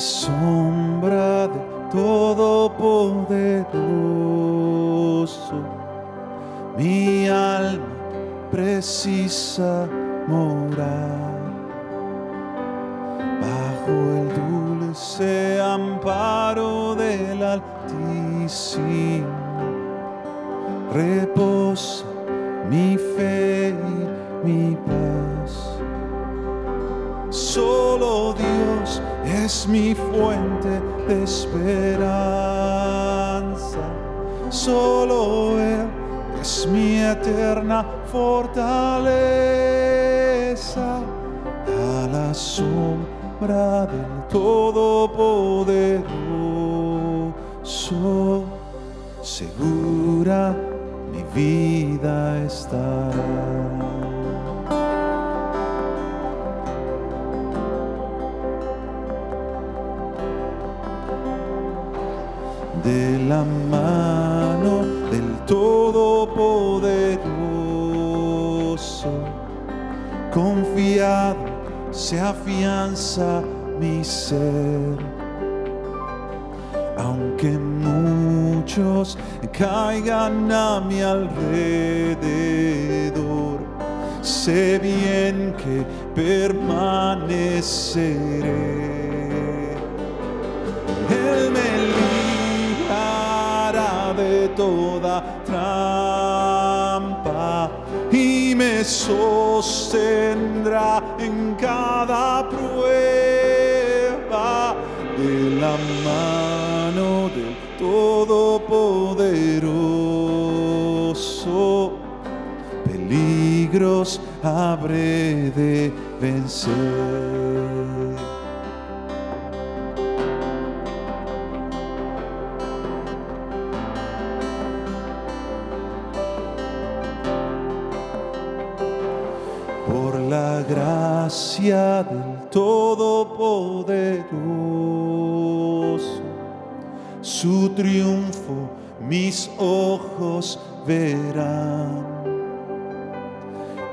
sombra del Todopoderoso, mi alma precisa morar bajo el dulce amparo del Altísimo. Reposa mi fuente de esperanza. Solo Él es mi eterna fortaleza. A la sombra del Todopoderoso, segura mi vida se afianza mi ser. Aunque muchos caigan a mi alrededor, sé bien que permaneceré. Él me librará de toda trampa y me sostendrá en cada prueba de la mano del Todopoderoso. Peligros habré de vencer. Gracia del Todopoderoso. Su triunfo mis ojos verán.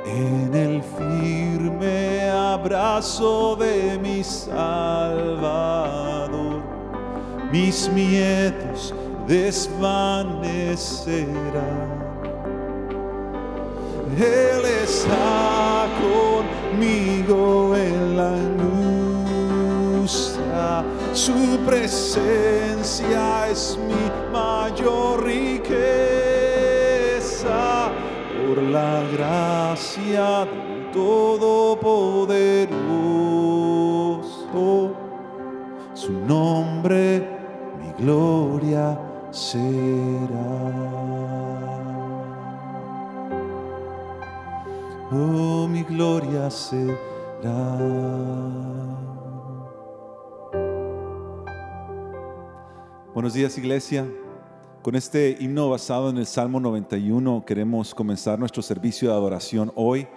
En el firme abrazo de mi Salvador, mis miedos desvanecerán. Él está conmigo la angustia. Su presencia es mi mayor riqueza. Por la gracia del Todopoderoso, su nombre mi gloria será. oh mi gloria será. Buenos días iglesia. Con este himno basado en el Salmo 91 queremos comenzar nuestro servicio de adoración hoy.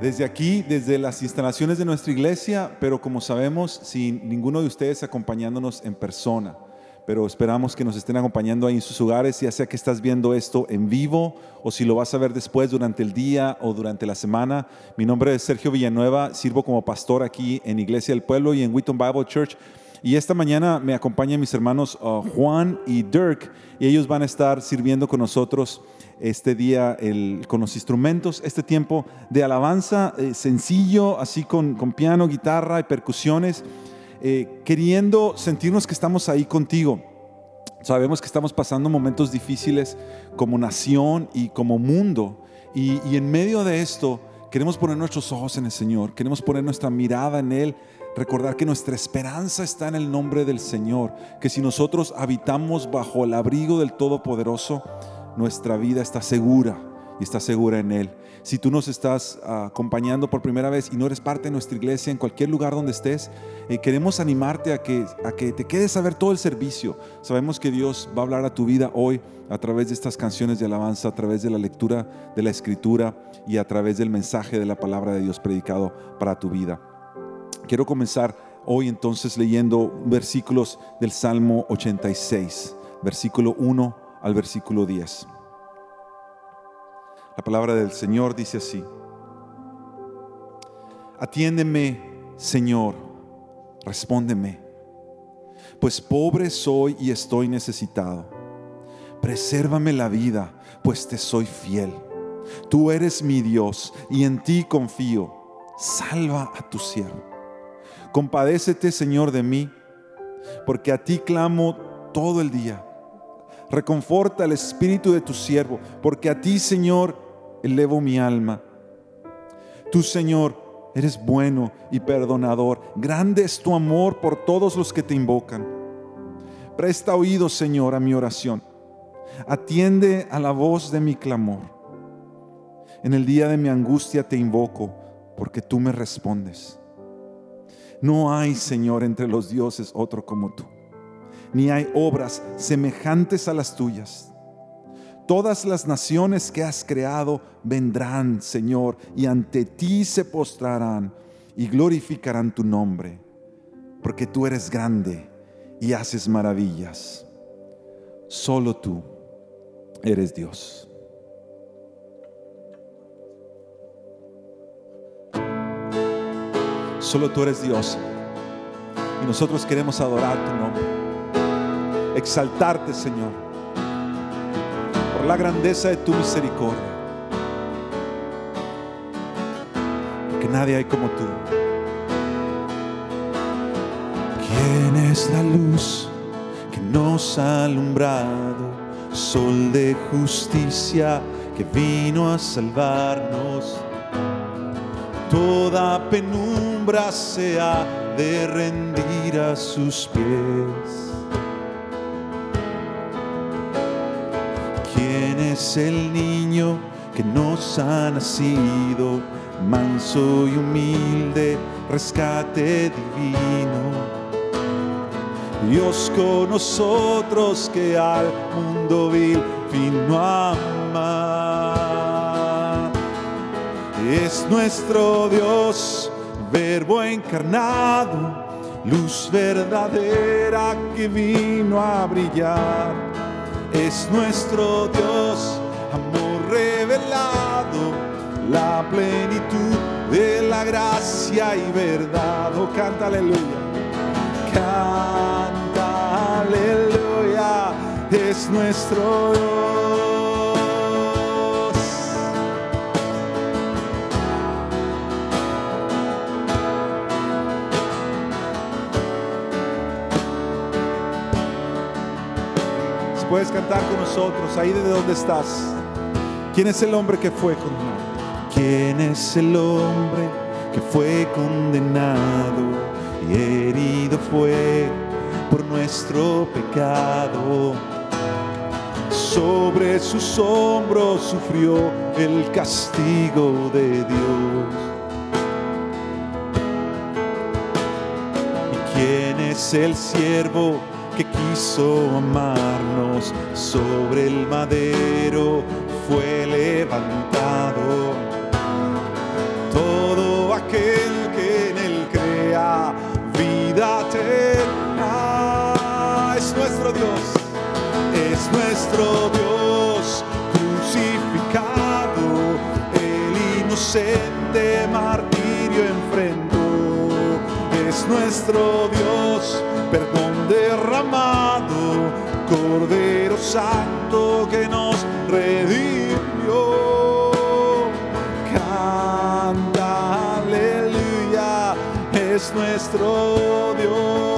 Desde aquí, desde las instalaciones de nuestra iglesia, pero como sabemos, sin ninguno de ustedes acompañándonos en persona pero esperamos que nos estén acompañando ahí en sus hogares, ya sea que estás viendo esto en vivo o si lo vas a ver después durante el día o durante la semana. Mi nombre es Sergio Villanueva, sirvo como pastor aquí en Iglesia del Pueblo y en Wheaton Bible Church. Y esta mañana me acompañan mis hermanos uh, Juan y Dirk y ellos van a estar sirviendo con nosotros este día con los instrumentos, este tiempo de alabanza eh, sencillo, así con piano, guitarra y percusiones. Eh, queriendo sentirnos que estamos ahí contigo. Sabemos que estamos pasando momentos difíciles como nación y como mundo. Y, y en medio de esto queremos poner nuestros ojos en el Señor, queremos poner nuestra mirada en Él, recordar que nuestra esperanza está en el nombre del Señor, que si nosotros habitamos bajo el abrigo del Todopoderoso, nuestra vida está segura y está segura en Él. Si tú nos estás ah, acompañando por primera vez y no eres parte de nuestra iglesia, en cualquier lugar donde estés, eh, queremos animarte a que, a que te quedes a ver todo el servicio. Sabemos que Dios va a hablar a tu vida hoy a través de estas canciones de alabanza, a través de la lectura de la escritura y a través del mensaje de la palabra de Dios predicado para tu vida. Quiero comenzar hoy entonces leyendo versículos del Salmo 86, versículo 1 al versículo 10. La palabra del Señor dice así. Atiéndeme, Señor, respóndeme. pues pobre soy y estoy necesitado. Presérvame la vida, pues te soy fiel. Tú eres mi Dios y en ti confío. Salva a tu siervo. Compadécete, Señor, de mí, porque a ti clamo todo el día. Reconforta el espíritu de tu siervo, porque a ti, Señor, elevo mi alma. Tú, Señor, eres bueno y perdonador. Grande es tu amor por todos los que te invocan. Presta oído, Señor, a mi oración. Atiende a la voz de mi clamor. En el día de mi angustia te invoco, porque tú me respondes. No hay, Señor, entre los dioses otro como tú, ni hay obras semejantes a las tuyas. Todas las naciones que has creado vendrán, Señor, y ante ti se postrarán y glorificarán tu nombre, porque tú eres grande y haces maravillas. Solo tú eres Dios. Solo tú eres Dios. Y nosotros queremos adorar tu nombre. Exaltarte, Señor. La grandeza de tu misericordia. Porque nadie hay como tú. ¿Quién es la luz que nos ha alumbrado? Sol de justicia que vino a salvarnos. Toda penumbra se ha de rendir a sus pies. Es el niño que nos ha nacido? Manso y humilde, rescate divino. Dios con nosotros que al mundo vil vino a amar. Es nuestro Dios, verbo encarnado, luz verdadera que vino a brillar. Es nuestro Dios, amor revelado, la plenitud de la gracia y verdad. Oh, canta aleluya. Canta aleluya. Es nuestro Dios. Puedes cantar con nosotros ahí desde donde estás. ¿Quién es el hombre que fue condenado? ¿Quién es el hombre que fue condenado y herido fue por nuestro pecado? Sobre sus hombros sufrió el castigo de Dios. ¿Y quién es el siervo que quiso amarnos? Sobre el madero fue levantado. Todo aquel que en él crea vida eterna es nuestro Dios, es nuestro Dios crucificado, el inocente martirio enfrentó, es nuestro Dios, perdón derramado, Cordero Santo que nos redimió. Canta, aleluya, es nuestro Dios.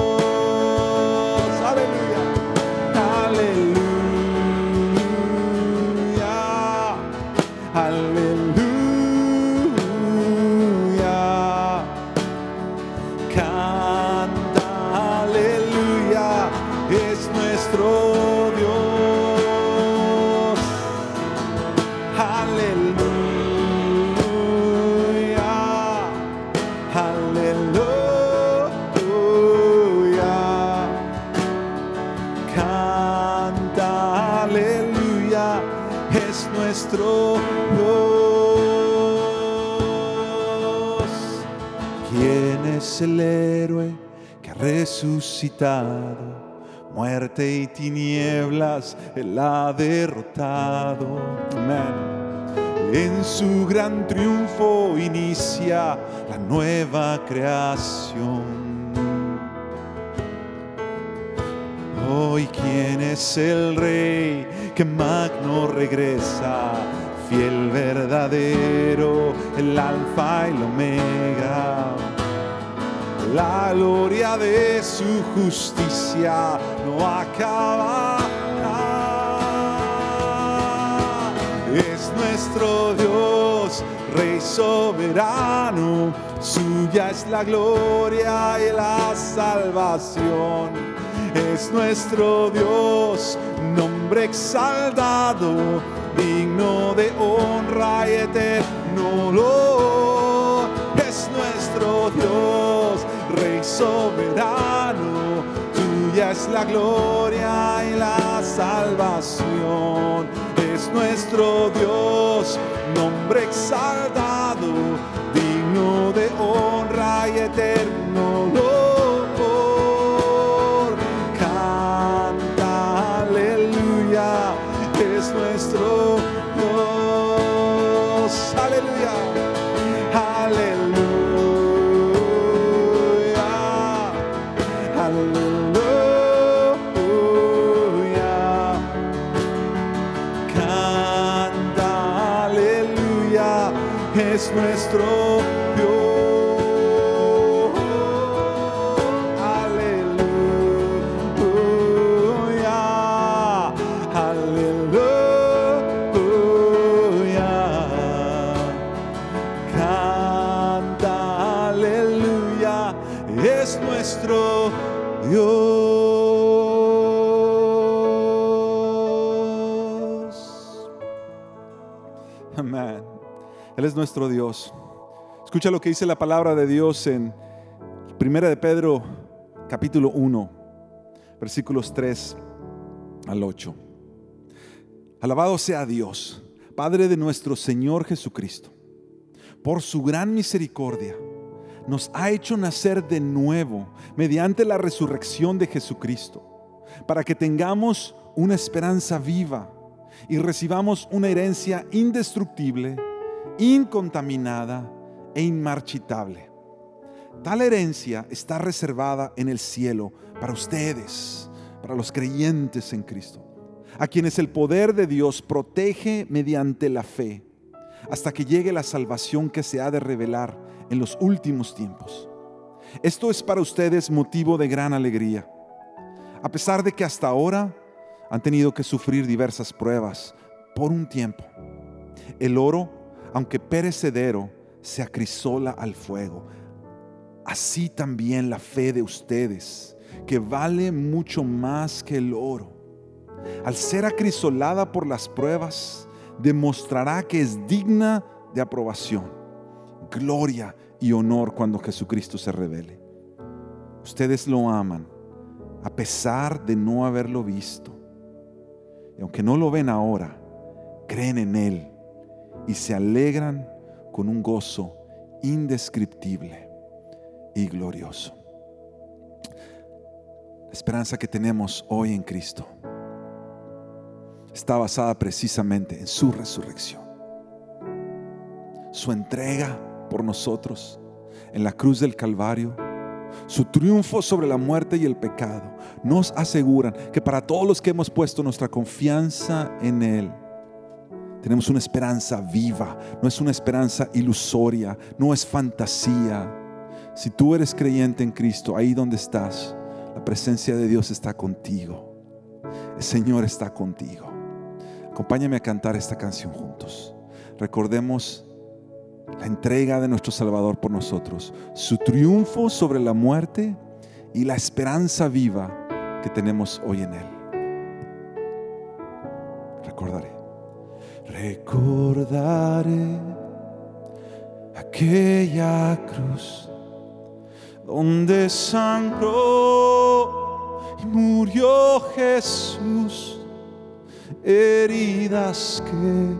Resucitado? Muerte y tinieblas Él ha derrotado. En su gran triunfo inicia la nueva creación. es el rey que magno regresa, fiel verdadero, el alfa y el omega. La gloria de su justicia no acaba. Es nuestro Dios, Rey soberano, suya es la gloria y la salvación. Es nuestro Dios, nombre exaltado, digno de honra y eterno Es nuestro Dios, soberano, tuya es la gloria y la salvación. Es nuestro Dios, nombre exaltado, nuestro Dios. Escucha lo que dice la palabra de Dios en Primera de Pedro, capítulo 1, versículos 3 al 8. Alabado sea Dios, Padre de nuestro Señor Jesucristo. Por su gran misericordia, nos ha hecho nacer de nuevo mediante la resurrección de Jesucristo, para que tengamos una esperanza viva y recibamos una herencia indestructible, incontaminada e inmarchitable. Tal herencia está reservada en el cielo para ustedes, para los creyentes en Cristo, a quienes el poder de Dios protege mediante la fe, hasta que llegue la salvación que se ha de revelar en los últimos tiempos. Esto es para ustedes motivo de gran alegría, a pesar de que hasta ahora han tenido que sufrir diversas pruebas por un tiempo. El oro, aunque perecedero, se acrisola al fuego. Así también la fe de ustedes, que vale mucho más que el oro, al ser acrisolada por las pruebas, demostrará que es digna de aprobación, gloria y honor cuando Jesucristo se revele. Ustedes lo aman a pesar de no haberlo visto. Y aunque no lo ven ahora, creen en Él y se alegran con un gozo indescriptible y glorioso. La esperanza que tenemos hoy en Cristo está basada precisamente en su resurrección, su entrega por nosotros en la cruz del Calvario, su triunfo sobre la muerte y el pecado, nos aseguran que para todos los que hemos puesto nuestra confianza en Él, tenemos una esperanza viva, no es una esperanza ilusoria, no es fantasía. Si tú eres creyente en Cristo, ahí donde estás, la presencia de Dios está contigo. El Señor está contigo. Acompáñame a cantar esta canción juntos. Recordemos la entrega de nuestro Salvador por nosotros, su triunfo sobre la muerte y la esperanza viva que tenemos hoy en Él. Recordaré aquella cruz donde sangró y murió Jesús, heridas que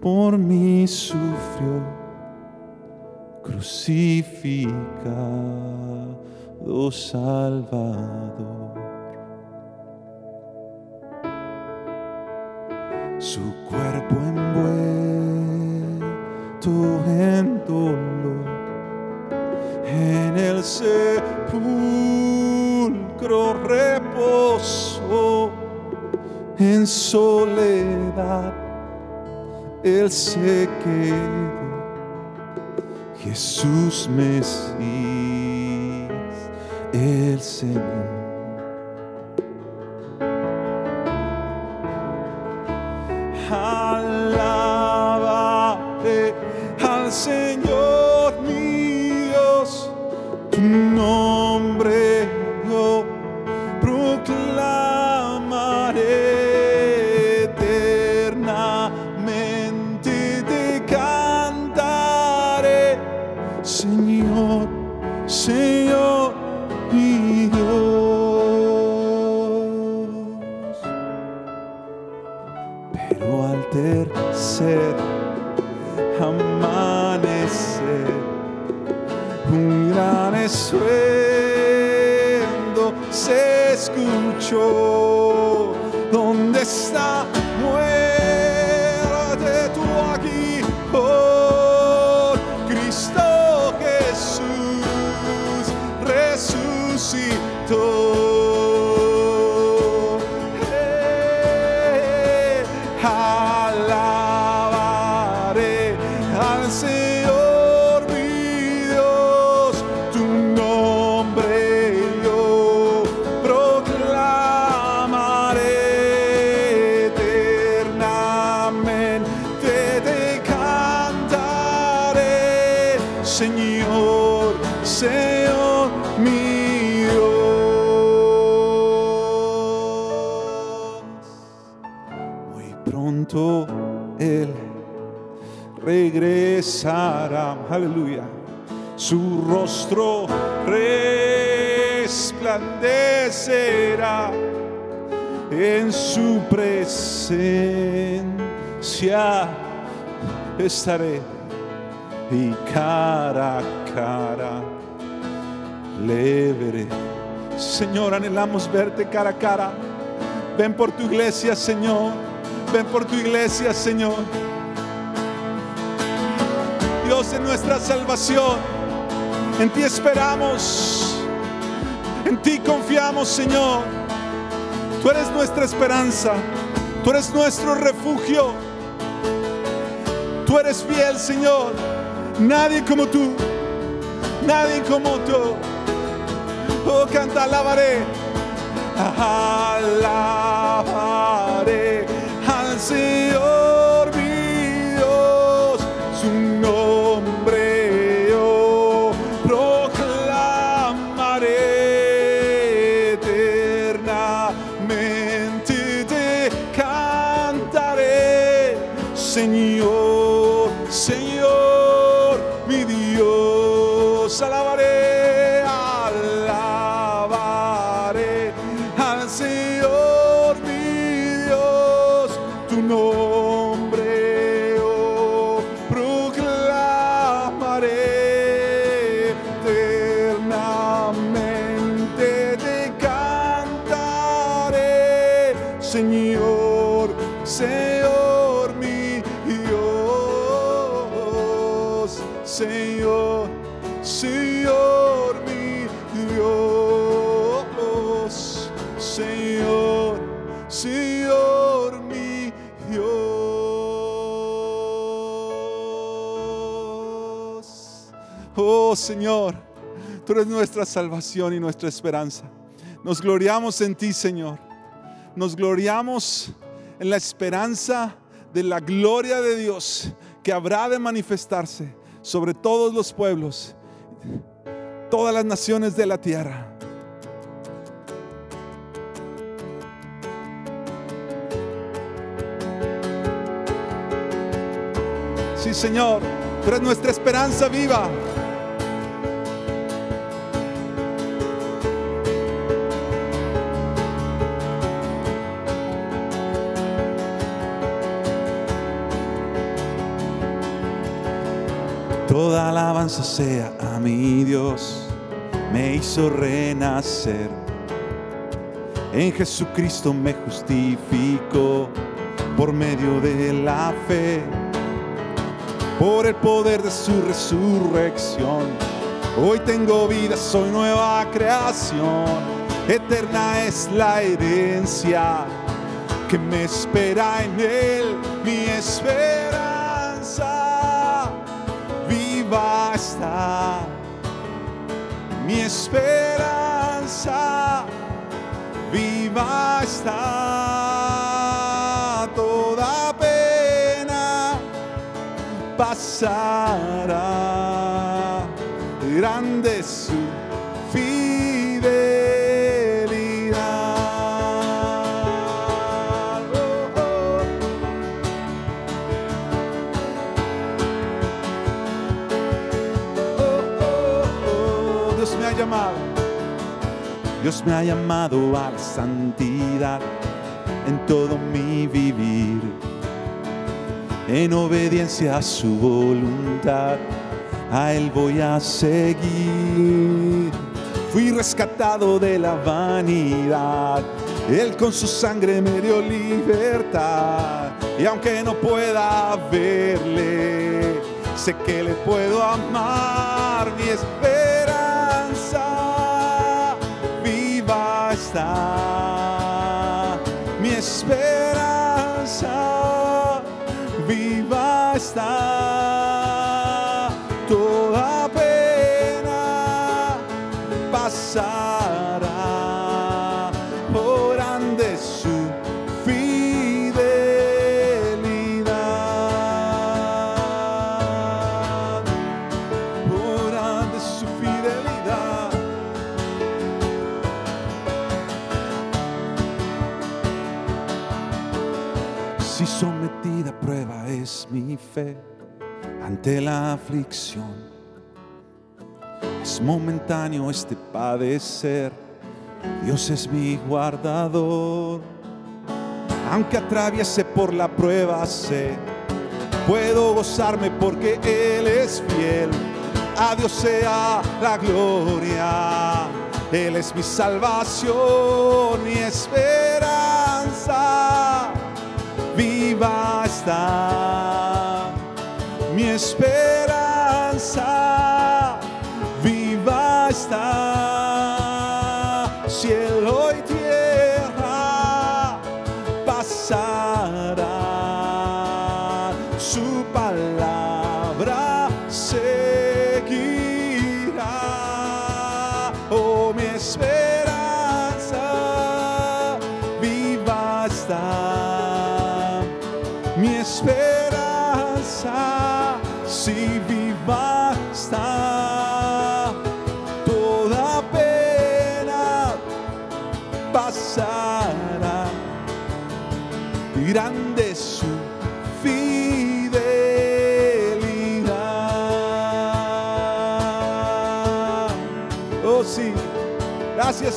por mí sufrió, crucificado Salvador. Su cuerpo envuelto en dolor, en el sepulcro reposó en soledad, Él se quedó. Jesús Mesías, el Señor. Cristo. Presencia. Estaré y cara a cara le veré. Señor, anhelamos verte cara a cara. Ven por tu iglesia, Señor. Ven por tu iglesia, Señor. Dios de nuestra salvación, en ti esperamos. En ti confiamos, Señor. Tú eres nuestra esperanza. Tú eres nuestro refugio. Tú eres fiel, Señor. Nadie como tú. Nadie como tú. Oh, canta, alabaré. Alabaré al Señor Oh Señor, tú eres nuestra salvación y nuestra esperanza. Nos gloriamos en ti, Señor. Nos gloriamos en la esperanza de la gloria de Dios que habrá de manifestarse sobre todos los pueblos, todas las naciones de la tierra. Sí, Señor, tú eres nuestra esperanza viva. Alabanza sea a mi Dios, me hizo renacer. En Jesucristo me justificó por medio de la fe, por el poder de su resurrección. Hoy tengo vida, soy nueva creación. eterna es la herencia que me espera en él, mi esperanza viva mi esperanza viva está, toda pena pasará, grande su Dios me ha llamado a la santidad en todo mi vivir, en obediencia a su voluntad, a Él voy a seguir. Fui rescatado de la vanidad, Él con su sangre me dio libertad, y aunque no pueda verle, sé que le puedo amar, mi esperanza está, mi esperanza viva está, toda ante la aflicción, es momentáneo este padecer, Dios es mi guardador. Aunque atraviese por la prueba, sé, puedo gozarme porque Él es fiel. A Dios sea la gloria, Él es mi salvación, mi esperanza viva está mi esperanza,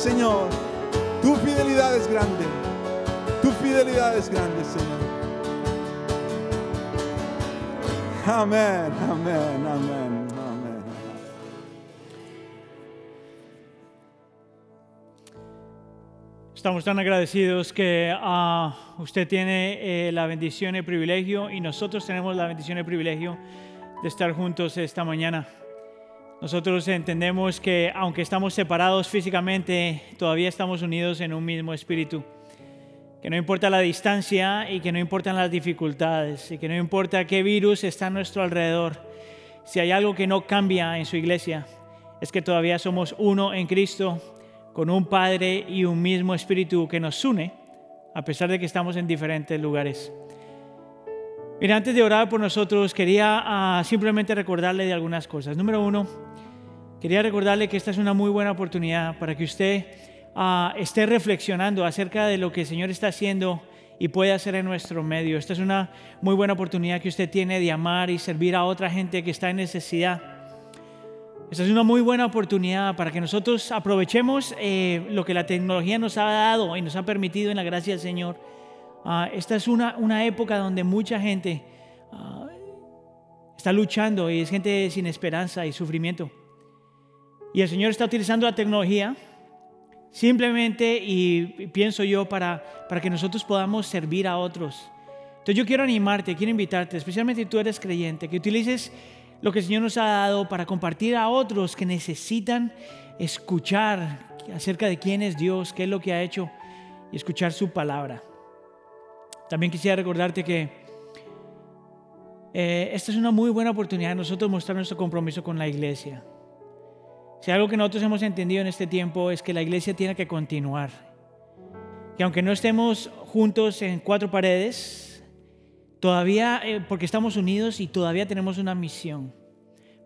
Señor, tu fidelidad es grande. Tu fidelidad es grande, Señor. Amén, amén, amén, amén. Estamos tan agradecidos que ah, usted tiene eh, la bendición y el privilegio y nosotros tenemos la bendición y el privilegio de estar juntos esta mañana. Nosotros entendemos que aunque estamos separados físicamente, todavía estamos unidos en un mismo espíritu. Que no importa la distancia y que no importan las dificultades y que no importa qué virus está a nuestro alrededor, si hay algo que no cambia en su iglesia, es que todavía somos uno en Cristo, con un Padre y un mismo Espíritu que nos une, a pesar de que estamos en diferentes lugares. Mira, antes de orar por nosotros, quería ah, simplemente recordarle de algunas cosas. Número uno, quería recordarle que esta es una muy buena oportunidad para que usted ah, esté reflexionando acerca de lo que el Señor está haciendo y puede hacer en nuestro medio. Esta es una muy buena oportunidad que usted tiene de amar y servir a otra gente que está en necesidad. Esta es una muy buena oportunidad para que nosotros aprovechemos eh, lo que la tecnología nos ha dado y nos ha permitido en la gracia del Señor. Ah, esta es una, una época donde mucha gente ah, está luchando y es gente sin esperanza y sufrimiento. Y el Señor está utilizando la tecnología simplemente, y pienso yo, para, para que nosotros podamos servir a otros. Entonces yo quiero animarte, quiero invitarte, especialmente si tú eres creyente, que utilices lo que el Señor nos ha dado para compartir a otros que necesitan escuchar acerca de quién es Dios, qué es lo que ha hecho y escuchar su palabra. También quisiera recordarte que eh, esta es una muy buena oportunidad de nosotros mostrar nuestro compromiso con la iglesia. Si algo que nosotros hemos entendido en este tiempo es que la iglesia tiene que continuar. Que aunque no estemos juntos en cuatro paredes, todavía, eh, porque estamos unidos y todavía tenemos una misión.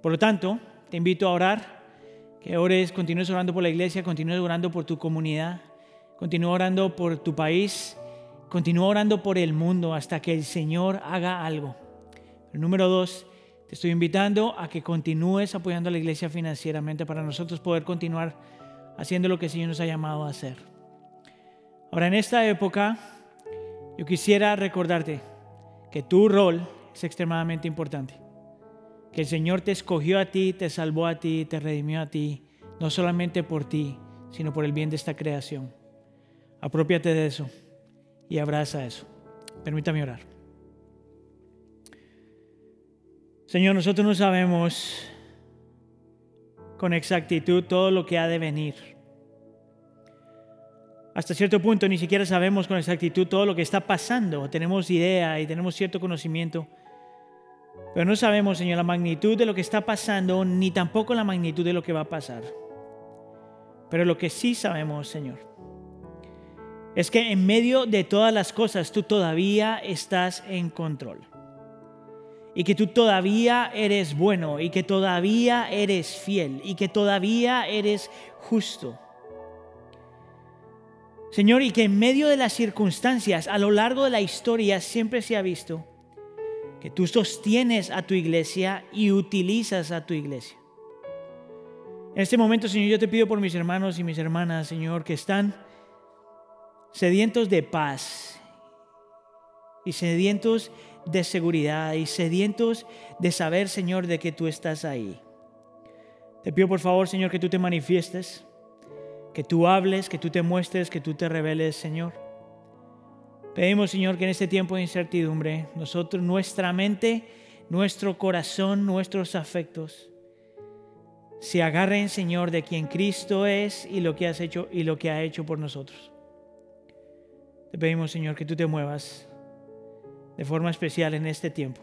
Por lo tanto, te invito a orar, que ores, continúes orando por la iglesia, continúes orando por tu comunidad, continúa orando por tu país, continúa orando por el mundo hasta que el Señor haga algo. número dos, estoy invitando a que continúes apoyando a la iglesia financieramente para nosotros poder continuar haciendo lo que el Señor nos ha llamado a hacer. Ahora, en esta época, yo quisiera recordarte que tu rol es extremadamente importante. Que el Señor te escogió a ti, te salvó a ti, te redimió a ti, no solamente por ti, sino por el bien de esta creación. Apropiate de eso y abraza eso. Permítame orar. Señor, nosotros no sabemos con exactitud todo lo que ha de venir. Hasta cierto punto ni siquiera sabemos con exactitud todo lo que está pasando. Tenemos idea y tenemos cierto conocimiento. Pero no sabemos, Señor, la magnitud de lo que está pasando, ni tampoco la magnitud de lo que va a pasar. Pero lo que sí sabemos, Señor, es que en medio de todas las cosas tú todavía estás en control y que tú todavía eres bueno y que todavía eres fiel y que todavía eres justo. Señor, y que en medio de las circunstancias, a lo largo de la historia, siempre se ha visto que tú sostienes a tu iglesia y utilizas a tu iglesia. En este momento, Señor, yo te pido por mis hermanos y mis hermanas, Señor, que están sedientos de paz y sedientos de seguridad y sedientos de saber, Señor, de que tú estás ahí. Te pido por favor, Señor, que tú te manifiestes, que tú hables, que tú te muestres, que tú te reveles, Señor. Pedimos, Señor, que en este tiempo de incertidumbre, nosotros, nuestra mente, nuestro corazón, nuestros afectos, se agarren, Señor, de quien Cristo es y lo que has hecho y lo que ha hecho por nosotros. Te pedimos, Señor, que tú te muevas de forma especial en este tiempo.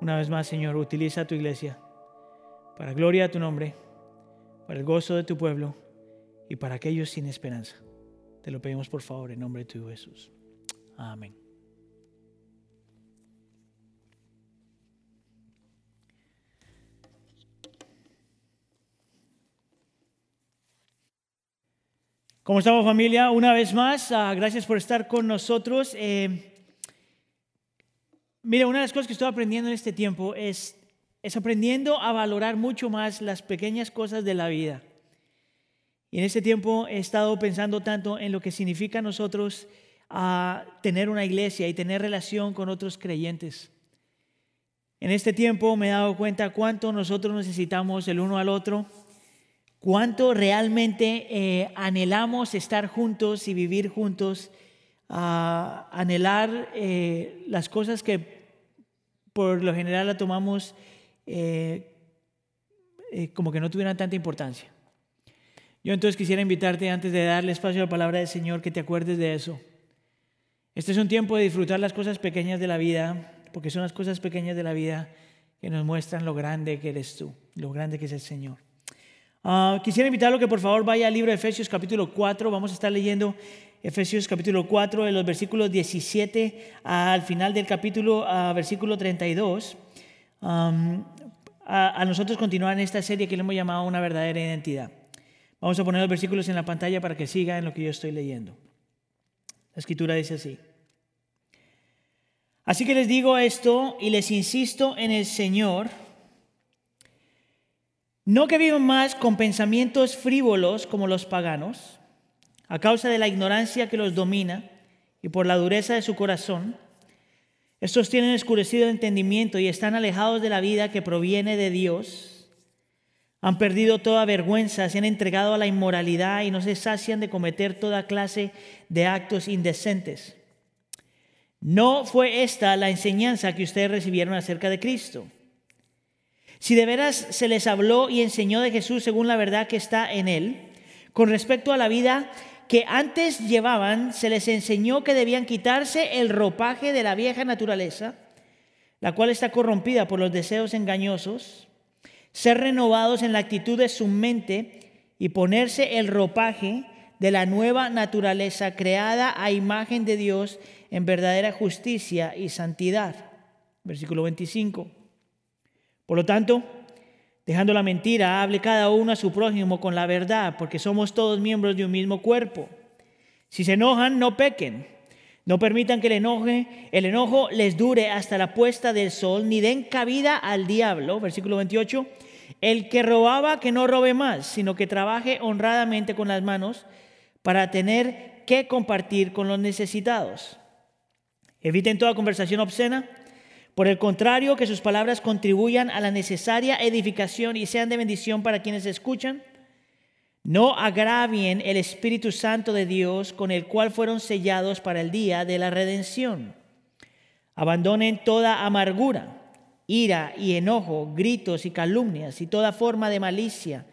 Una vez más, Señor, utiliza tu iglesia para gloria a tu nombre, para el gozo de tu pueblo y para aquellos sin esperanza. Te lo pedimos por favor en nombre de tu Jesús. Amén. ¿Cómo estamos familia? Una vez más, ah, gracias por estar con nosotros. Eh, Mira, una de las cosas que estoy aprendiendo en este tiempo es, es aprendiendo a valorar mucho más las pequeñas cosas de la vida. Y en este tiempo he estado pensando tanto en lo que significa a nosotros a tener una iglesia y tener relación con otros creyentes. En este tiempo me he dado cuenta cuánto nosotros necesitamos el uno al otro, cuánto realmente eh, anhelamos estar juntos y vivir juntos, a anhelar eh, las cosas que por lo general la tomamos eh, eh, como que no tuvieran tanta importancia. Yo entonces quisiera invitarte, antes de darle espacio a la palabra del Señor, que te acuerdes de eso. Este es un tiempo de disfrutar las cosas pequeñas de la vida, porque son las cosas pequeñas de la vida que nos muestran lo grande que eres tú, lo grande que es el Señor. Ah, quisiera invitarlo que por favor vaya al libro de Efesios capítulo 4, vamos a estar leyendo Efesios capítulo 4, de los versículos 17 al final del capítulo, a versículo 32. a, nosotros continuar en esta serie que le hemos llamado una verdadera identidad. Vamos a poner los versículos en la pantalla para que siga en lo que yo estoy leyendo. La escritura dice así. Así que les digo esto y les insisto en el Señor, no que vivan más con pensamientos frívolos como los paganos a causa de la ignorancia que los domina y por la dureza de su corazón, estos tienen escurecido el entendimiento y están alejados de la vida que proviene de Dios. Han perdido toda vergüenza, se han entregado a la inmoralidad y no se sacian de cometer toda clase de actos indecentes. No fue esta la enseñanza que ustedes recibieron acerca de Cristo. Si de veras se les habló y enseñó de Jesús según la verdad que está en él, con respecto a la vida que antes llevaban, se les enseñó que debían quitarse el ropaje de la vieja naturaleza, la cual está corrompida por los deseos engañosos, ser renovados en la actitud de su mente y ponerse el ropaje de la nueva naturaleza creada a imagen de Dios en verdadera justicia y santidad. Versículo 25. Por lo tanto, dejando la mentira, hable cada uno a su prójimo con la verdad, porque somos todos miembros de un mismo cuerpo. Si se enojan, no pequen. No permitan que el, enoje, el enojo les dure hasta la puesta del sol, ni den cabida al diablo. Versículo 28. El que robaba, que no robe más, sino que trabaje honradamente con las manos para tener que compartir con los necesitados. Eviten toda conversación obscena por el contrario, que sus palabras contribuyan a la necesaria edificación y sean de bendición para quienes escuchan. No agravien el Espíritu Santo de Dios con el cual fueron sellados para el día de la redención. Abandonen toda amargura, ira y enojo, gritos y calumnias y toda forma de malicia.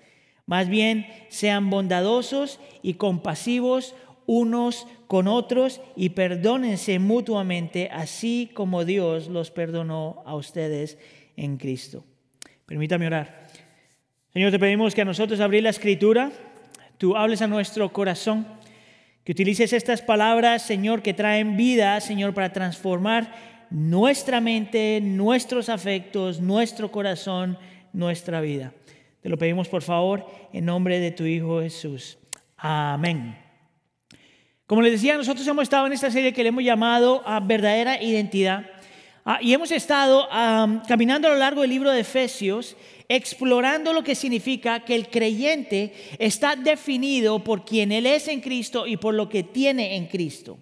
Más bien sean bondadosos y compasivos unos con otros y perdónense mutuamente, así como Dios los perdonó a ustedes en Cristo. Permítame orar. Señor, te pedimos que a nosotros abrir la escritura, tú hables a nuestro corazón, que utilices estas palabras, Señor, que traen vida, Señor, para transformar nuestra mente, nuestros afectos, nuestro corazón, nuestra vida. Te lo pedimos, por favor, en nombre de tu Hijo Jesús. Amén. Como les decía, nosotros hemos estado en esta serie que le hemos llamado a verdadera identidad ah, y hemos estado caminando a lo largo del libro de Efesios explorando lo que significa que el creyente está definido por quien él es en Cristo y por lo que tiene en Cristo.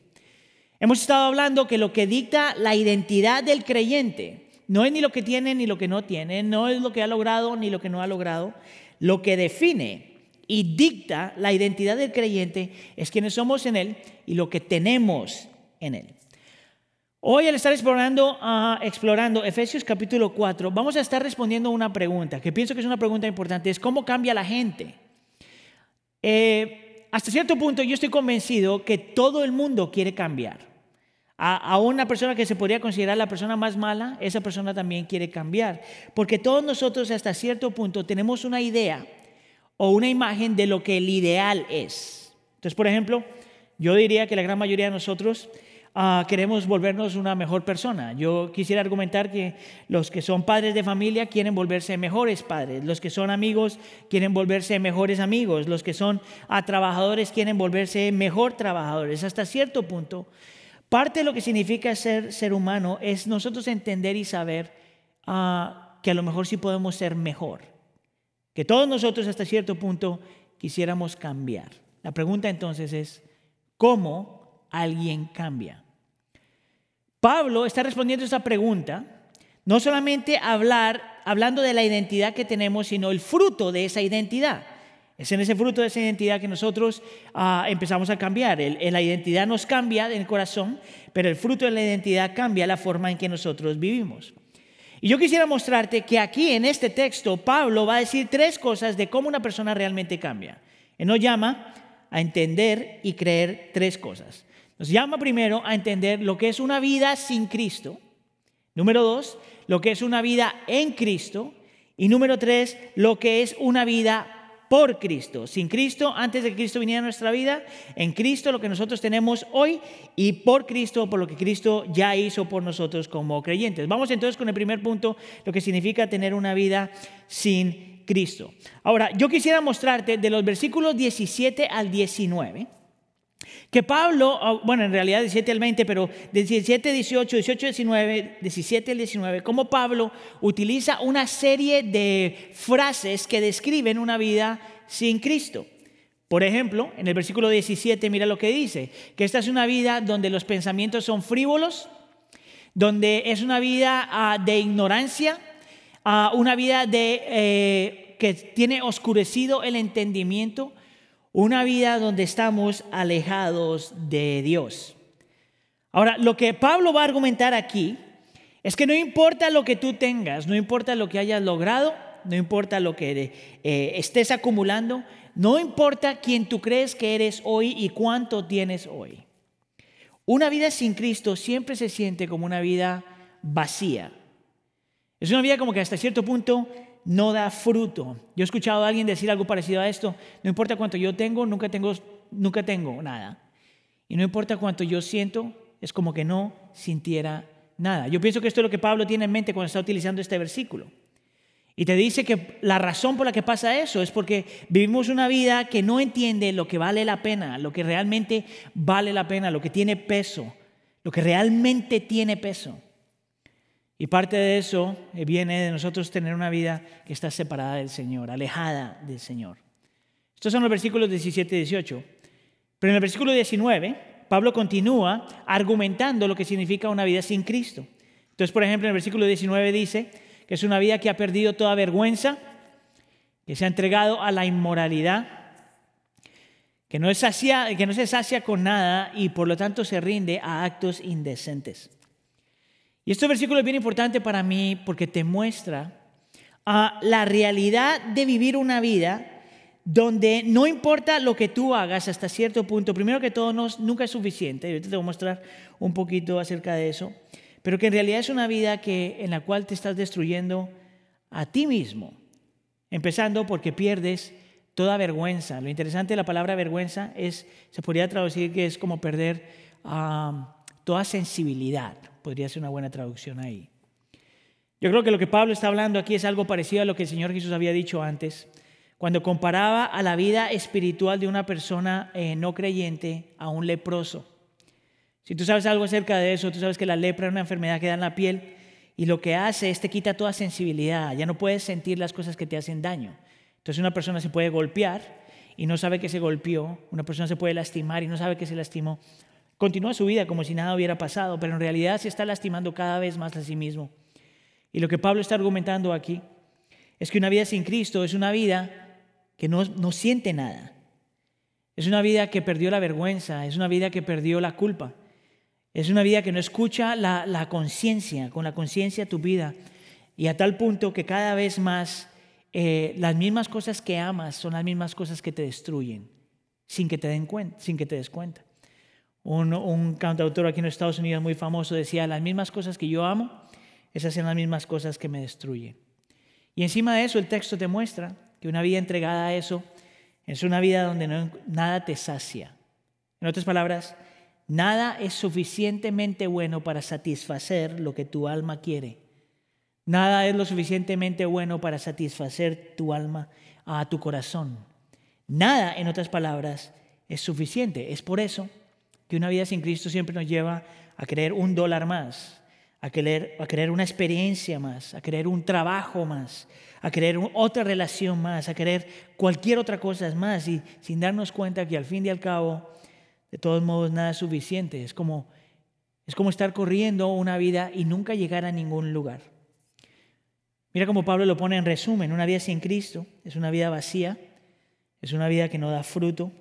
Hemos estado hablando que lo que dicta la identidad del creyente no es ni lo que tiene ni lo que no tiene, no es lo que ha logrado ni lo que no ha logrado, lo que define y dicta la identidad del creyente es quienes somos en Él y lo que tenemos en Él. Hoy al estar explorando, uh, explorando Efesios capítulo 4, vamos a estar respondiendo una pregunta, que pienso que es una pregunta importante, es cómo cambia la gente. Eh, hasta cierto punto yo estoy convencido que todo el mundo quiere cambiar. A, una persona que se podría considerar la persona más mala, esa persona también quiere cambiar. Porque todos nosotros hasta cierto punto tenemos una idea o una imagen de lo que el ideal es. Entonces, por ejemplo, yo diría que la gran mayoría de nosotros ah, queremos volvernos una mejor persona. Yo quisiera argumentar que los que son padres de familia quieren volverse mejores padres, los que son amigos quieren volverse mejores amigos, los que son ah, trabajadores quieren volverse mejor trabajadores. Hasta cierto punto, parte de lo que significa ser ser humano es nosotros entender y saber ah, que a lo mejor sí podemos ser mejor que todos nosotros hasta cierto punto quisiéramos cambiar. La pregunta entonces es, ¿cómo alguien cambia? Pablo está respondiendo a esa pregunta, no solamente hablar, hablando de la identidad que tenemos, sino el fruto de esa identidad. Es en ese fruto de esa identidad que nosotros ah, empezamos a cambiar. la identidad nos cambia en el corazón, pero el fruto de la identidad cambia la forma en que nosotros vivimos. Y yo quisiera mostrarte que aquí en este texto Pablo va a decir tres cosas de cómo una persona realmente cambia. Él nos llama a entender y creer tres cosas. Nos llama primero a entender lo que es una vida sin Cristo. Número dos, lo que es una vida en Cristo. Y número tres, lo que es una vida por Cristo. Sin Cristo, antes de que Cristo viniera a nuestra vida, en Cristo lo que nosotros tenemos hoy y por Cristo, por lo que Cristo ya hizo por nosotros como creyentes. Vamos entonces con el primer punto, lo que significa tener una vida sin Cristo. Ahora, yo quisiera mostrarte de los versículos 17 al 19. Que Pablo, ah, bueno, en realidad 17 al 20, pero 17, 18, 18, 19, 17 al 19, como Pablo utiliza una serie de frases que describen una vida sin Cristo. Por ejemplo, en el versículo 17, mira lo que dice, que esta es una vida donde los pensamientos son frívolos, donde es una vida ah, de ignorancia, uh, una vida de, eh, que tiene oscurecido el entendimiento, una vida donde estamos alejados de Dios. Ahora, lo que Pablo va a argumentar aquí es que no importa lo que tú tengas, no importa lo que hayas logrado, no importa lo que eh, estés acumulando, no importa quién tú crees que eres hoy y cuánto tienes hoy. Una vida sin Cristo siempre se siente como una vida vacía. Es una vida como que hasta cierto punto no da fruto. Yo he escuchado a alguien decir algo parecido a esto, no importa cuánto yo tengo, nunca tengo, nunca tengo nada. Y no importa cuánto yo siento, es como que no sintiera nada. Yo pienso que esto es lo que Pablo tiene en mente cuando está utilizando este versículo. Y te dice que la razón por la que pasa eso es porque vivimos una vida que no entiende lo que vale la pena, lo que realmente vale la pena, lo que tiene peso, lo que realmente tiene peso. Y parte de eso viene de nosotros tener una vida que está separada del Señor, alejada del Señor. Estos son los versículos 17 y 18. Pero en el versículo 19, Pablo continúa argumentando lo que significa una vida sin Cristo. Entonces, por ejemplo, en el versículo 19 dice que es una vida que ha perdido toda vergüenza, que se ha entregado a la inmoralidad, que no, es que no se sacia con nada y por lo tanto se rinde a actos indecentes. Y este versículo es bien importante para mí porque te muestra a la realidad de vivir una vida donde no importa lo que tú hagas hasta cierto punto, primero que todo nunca es suficiente, y ahorita te voy a mostrar un poquito acerca de eso, pero que en realidad es una vida que, en la cual te estás destruyendo a ti mismo, empezando porque pierdes toda vergüenza. Lo interesante de la palabra vergüenza es, se podría traducir que es como perder toda sensibilidad, podría ser una buena traducción ahí. Yo creo que lo que Pablo está hablando aquí es algo parecido a lo que el Señor Jesús había dicho antes cuando comparaba a la vida espiritual de una persona eh, no creyente a un leproso. Si tú sabes algo acerca de eso, tú sabes que la lepra es una enfermedad que da en la piel y lo que hace es te quita toda sensibilidad, ya no puedes sentir las cosas que te hacen daño. Entonces una persona se puede golpear y no sabe que se golpeó, una persona se puede lastimar y no sabe que se lastimó. Continúa su vida como si nada hubiera pasado, pero en realidad se está lastimando cada vez más a sí mismo. Y lo que Pablo está argumentando aquí es que una vida sin Cristo es una vida que no, siente nada. Es una vida que perdió la vergüenza, es una vida que perdió la culpa. Es una vida que no escucha la, conciencia, con la conciencia tu vida. Y a tal punto que cada vez más eh, las mismas cosas que amas son las mismas cosas que te destruyen, sin que te, den cuenta, sin que te des cuenta. Un, cantautor aquí en Estados Unidos muy famoso decía, las mismas cosas que yo amo, esas son las mismas cosas que me destruyen. Y encima de eso el texto te muestra que una vida entregada a eso es una vida donde nada te sacia. En otras palabras, nada es suficientemente bueno para satisfacer lo que tu alma quiere. Nada es lo suficientemente bueno para satisfacer tu alma a tu corazón. Nada, en otras palabras, es suficiente. Es por eso que una vida sin Cristo siempre nos lleva a querer un dólar más, a querer, a querer una experiencia más, a querer un trabajo más, a querer otra relación más, a querer cualquier otra cosa más, y sin darnos cuenta que al fin y al cabo, de todos modos, nada es suficiente. Es como, es como estar corriendo una vida y nunca llegar a ningún lugar. Mira cómo Pablo lo pone en resumen, una vida sin Cristo es una vida vacía, es una vida que no da fruto,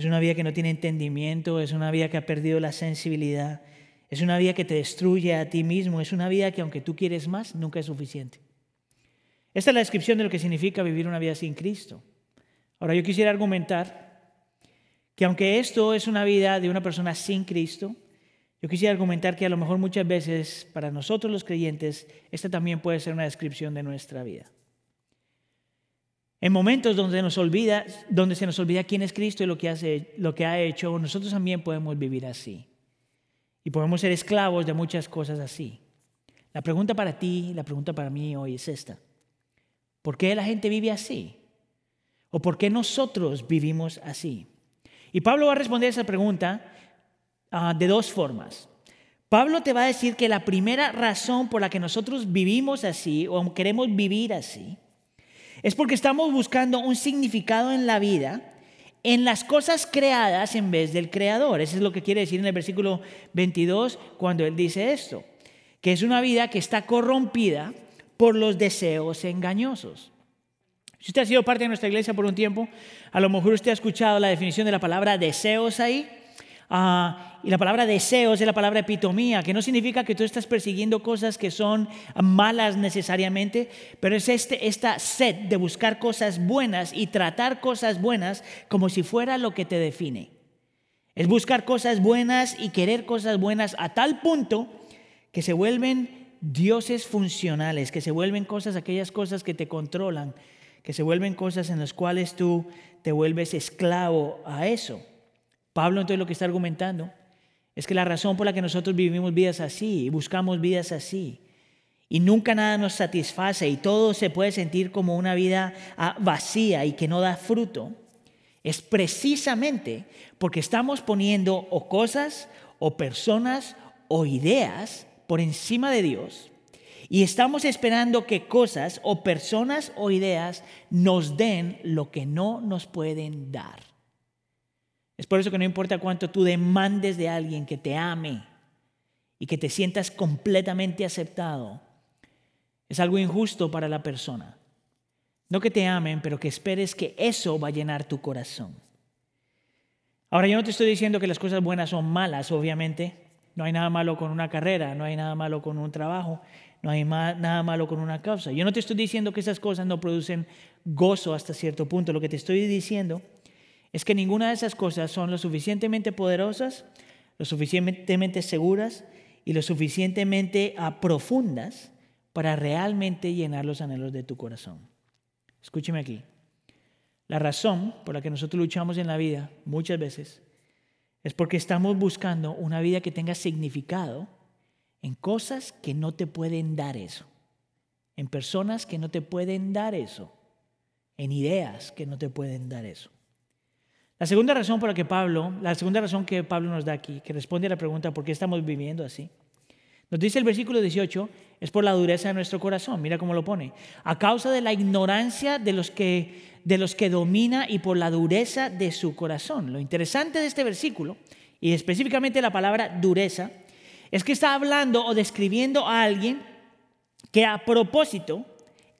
es una vida que no tiene entendimiento, es una vida que ha perdido la sensibilidad, es una vida que te destruye a ti mismo, es una vida que aunque tú quieres más, nunca es suficiente. Esta es la descripción de lo que significa vivir una vida sin Cristo. Ahora yo quisiera argumentar que aunque esto es una vida de una persona sin Cristo, yo quisiera argumentar que a lo mejor muchas veces para nosotros los creyentes, esta también puede ser una descripción de nuestra vida. En momentos donde, nos olvida, donde se nos olvida quién es Cristo y lo que, hace, lo que ha hecho, nosotros también podemos vivir así. Y podemos ser esclavos de muchas cosas así. La pregunta para ti, la pregunta para mí hoy es esta. ¿Por qué la gente vive así? ¿O por qué nosotros vivimos así? Y Pablo va a responder esa pregunta ah, de dos formas. Pablo te va a decir que la primera razón por la que nosotros vivimos así o queremos vivir así es porque estamos buscando un significado en la vida en las cosas creadas en vez del creador. Eso es lo que quiere decir en el versículo 22 cuando él dice esto, que es una vida que está corrompida por los deseos engañosos. Si usted ha sido parte de nuestra iglesia por un tiempo, a lo mejor usted ha escuchado la definición de la palabra deseos ahí. Ah, y la palabra deseos es la palabra epitomía, que no significa que tú estás persiguiendo cosas que son malas necesariamente, pero es este, esta sed de buscar cosas buenas y tratar cosas buenas como si fuera lo que te define. Es buscar cosas buenas y querer cosas buenas a tal punto que se vuelven dioses funcionales, que se vuelven cosas, aquellas cosas que te controlan, que se vuelven cosas en las cuales tú te vuelves esclavo a eso. Pablo entonces lo que está argumentando es que la razón por la que nosotros vivimos vidas así y buscamos vidas así y nunca nada nos satisface y todo se puede sentir como una vida ah, vacía y que no da fruto, es precisamente porque estamos poniendo o cosas o personas o ideas por encima de Dios y estamos esperando que cosas o personas o ideas nos den lo que no nos pueden dar. Es por eso que no importa cuánto tú demandes de alguien que te ame y que te sientas completamente aceptado, es algo injusto para la persona. No que te amen, pero que esperes que eso va a llenar tu corazón. Ahora yo no te estoy diciendo que las cosas buenas son malas, obviamente. No hay nada malo con una carrera, no hay nada malo con un trabajo, no hay nada malo con una causa. Yo no te estoy diciendo que esas cosas no producen gozo hasta cierto punto. Lo que te estoy diciendo es que ninguna de esas cosas son lo suficientemente poderosas, lo suficientemente seguras y lo suficientemente profundas para realmente llenar los anhelos de tu corazón. Escúcheme aquí. La razón por la que nosotros luchamos en la vida muchas veces es porque estamos buscando una vida que tenga significado en cosas que no te pueden dar eso, en personas que no te pueden dar eso, en ideas que no te pueden dar eso. La segunda razón por la que Pablo, la segunda razón que Pablo nos da aquí, que responde a la pregunta por qué estamos viviendo así, nos dice el versículo 18, es por la dureza de nuestro corazón. Mira cómo lo pone. A causa de la ignorancia de los que de los que domina y por la dureza de su corazón. Lo interesante de este versículo y específicamente la palabra dureza es que está hablando o describiendo a alguien que a propósito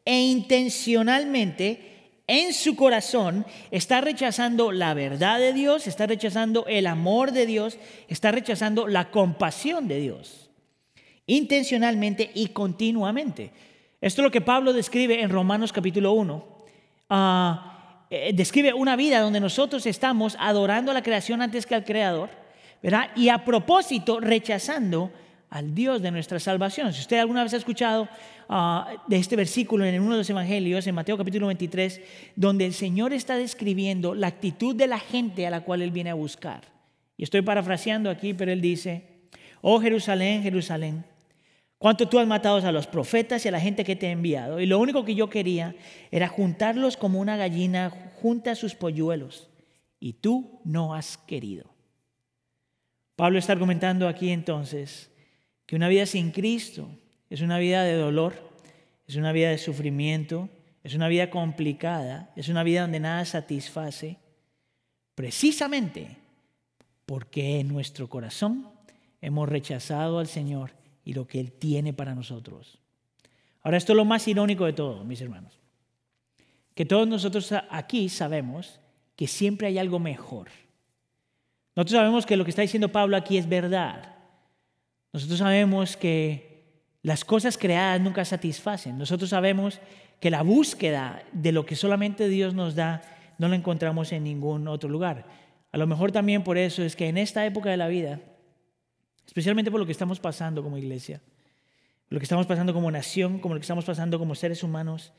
e intencionalmente en su corazón está rechazando la verdad de Dios, está rechazando el amor de Dios, está rechazando la compasión de Dios, intencionalmente y continuamente. Esto es lo que Pablo describe en Romanos capítulo 1. Ah, eh, describe una vida donde nosotros estamos adorando a la creación antes que al Creador, ¿verdad? Y a propósito rechazando al Dios de nuestra salvación. Si usted alguna vez ha escuchado ah, de este versículo en uno de los evangelios, en Mateo capítulo 23, donde el Señor está describiendo la actitud de la gente a la cual Él viene a buscar. Y estoy parafraseando aquí, pero Él dice, oh Jerusalén, Jerusalén, cuánto tú has matado a los profetas y a la gente que te he enviado. Y lo único que yo quería era juntarlos como una gallina junta sus polluelos. Y tú no has querido. Pablo está argumentando aquí entonces que una vida sin Cristo es una vida de dolor, es una vida de sufrimiento, es una vida complicada, es una vida donde nada satisface, precisamente porque en nuestro corazón hemos rechazado al Señor y lo que Él tiene para nosotros. Ahora, esto es lo más irónico de todo, mis hermanos, que todos nosotros aquí sabemos que siempre hay algo mejor. Nosotros sabemos que lo que está diciendo Pablo aquí es verdad. Nosotros sabemos que las cosas creadas nunca satisfacen. Nosotros sabemos que la búsqueda de lo que solamente Dios nos da no la encontramos en ningún otro lugar. A lo mejor también por eso es que en esta época de la vida, especialmente por lo que estamos pasando como iglesia, lo que estamos pasando como nación, como lo que estamos pasando como seres humanos,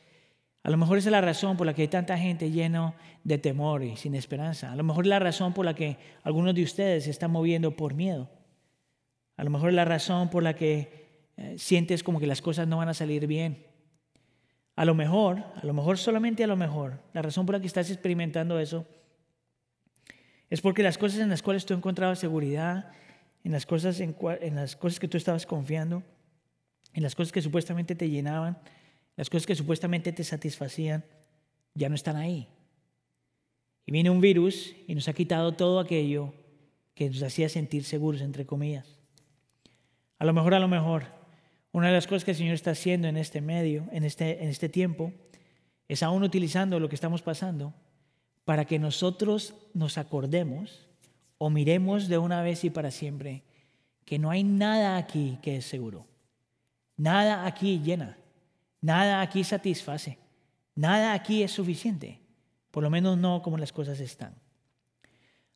a lo mejor esa es la razón por la que hay tanta gente llena de temor y sin esperanza. A lo mejor es la razón por la que algunos de ustedes se están moviendo por miedo. A lo mejor es la razón por la que eh, sientes como que las cosas no van a salir bien. A lo mejor, a lo mejor solamente a lo mejor, la razón por la que estás experimentando eso es porque las cosas en las cuales tú encontrabas seguridad, en las cosas, en, en las cosas que tú estabas confiando, en las cosas que supuestamente te llenaban, las cosas que supuestamente te satisfacían, ya no están ahí. Y viene un virus y nos ha quitado todo aquello que nos hacía sentir seguros, entre comillas. A lo mejor, a lo mejor, una de las cosas que el Señor está haciendo en este medio, en este, en este tiempo, es aún utilizando lo que estamos pasando para que nosotros nos acordemos o miremos de una vez y para siempre que no hay nada aquí que es seguro. Nada aquí llena. Nada aquí satisface. Nada aquí es suficiente. Por lo menos no como las cosas están.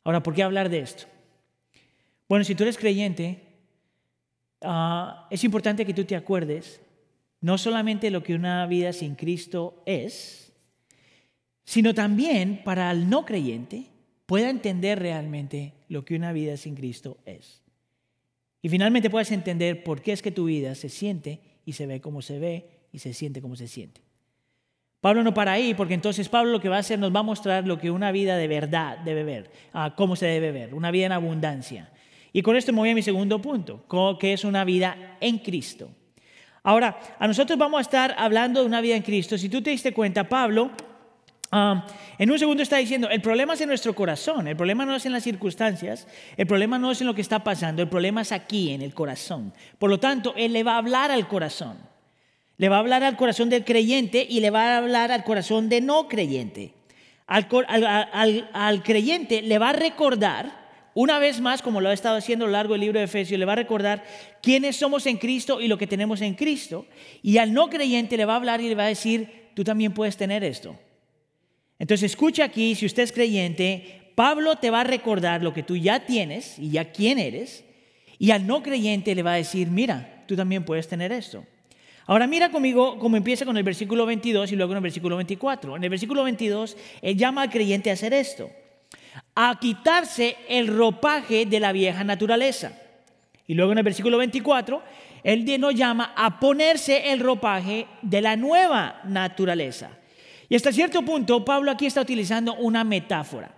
Ahora, ¿por qué hablar de esto? Bueno, si tú eres creyente, ah, es importante que tú te acuerdes no solamente lo que una vida sin Cristo es, sino también para el no creyente pueda entender realmente lo que una vida sin Cristo es. Y finalmente puedes entender por qué es que tu vida se siente y se ve como se ve y se siente como se siente. Pablo no para ahí, porque entonces Pablo lo que va a hacer nos va a mostrar lo que una vida de verdad debe ver, ah, cómo se debe ver, una vida en abundancia. Y con esto me voy a mi segundo punto, que es una vida en Cristo. Ahora, a nosotros vamos a estar hablando de una vida en Cristo. Si tú te diste cuenta, Pablo ah, en un segundo está diciendo, el problema es en nuestro corazón, el problema no es en las circunstancias, el problema no es en lo que está pasando, el problema es aquí, en el corazón. Por lo tanto, Él le va a hablar al corazón. Le va a hablar al corazón del creyente y le va a hablar al corazón de no creyente. Al, al, creyente le va a recordar, una vez más, como lo ha estado haciendo a lo largo del libro de Efesios, le va a recordar quiénes somos en Cristo y lo que tenemos en Cristo. Y al no creyente le va a hablar y le va a decir, tú también puedes tener esto. Entonces escucha aquí, si usted es creyente, Pablo te va a recordar lo que tú ya tienes y ya quién eres. Y al no creyente le va a decir, mira, tú también puedes tener esto. Ahora mira conmigo cómo empieza con el versículo 22 y luego en el versículo 24. En el versículo 22, él llama al creyente a hacer esto, a quitarse el ropaje de la vieja naturaleza. Y luego en el versículo 24, él nos llama a ponerse el ropaje de la nueva naturaleza. Y hasta cierto punto, Pablo aquí está utilizando una metáfora.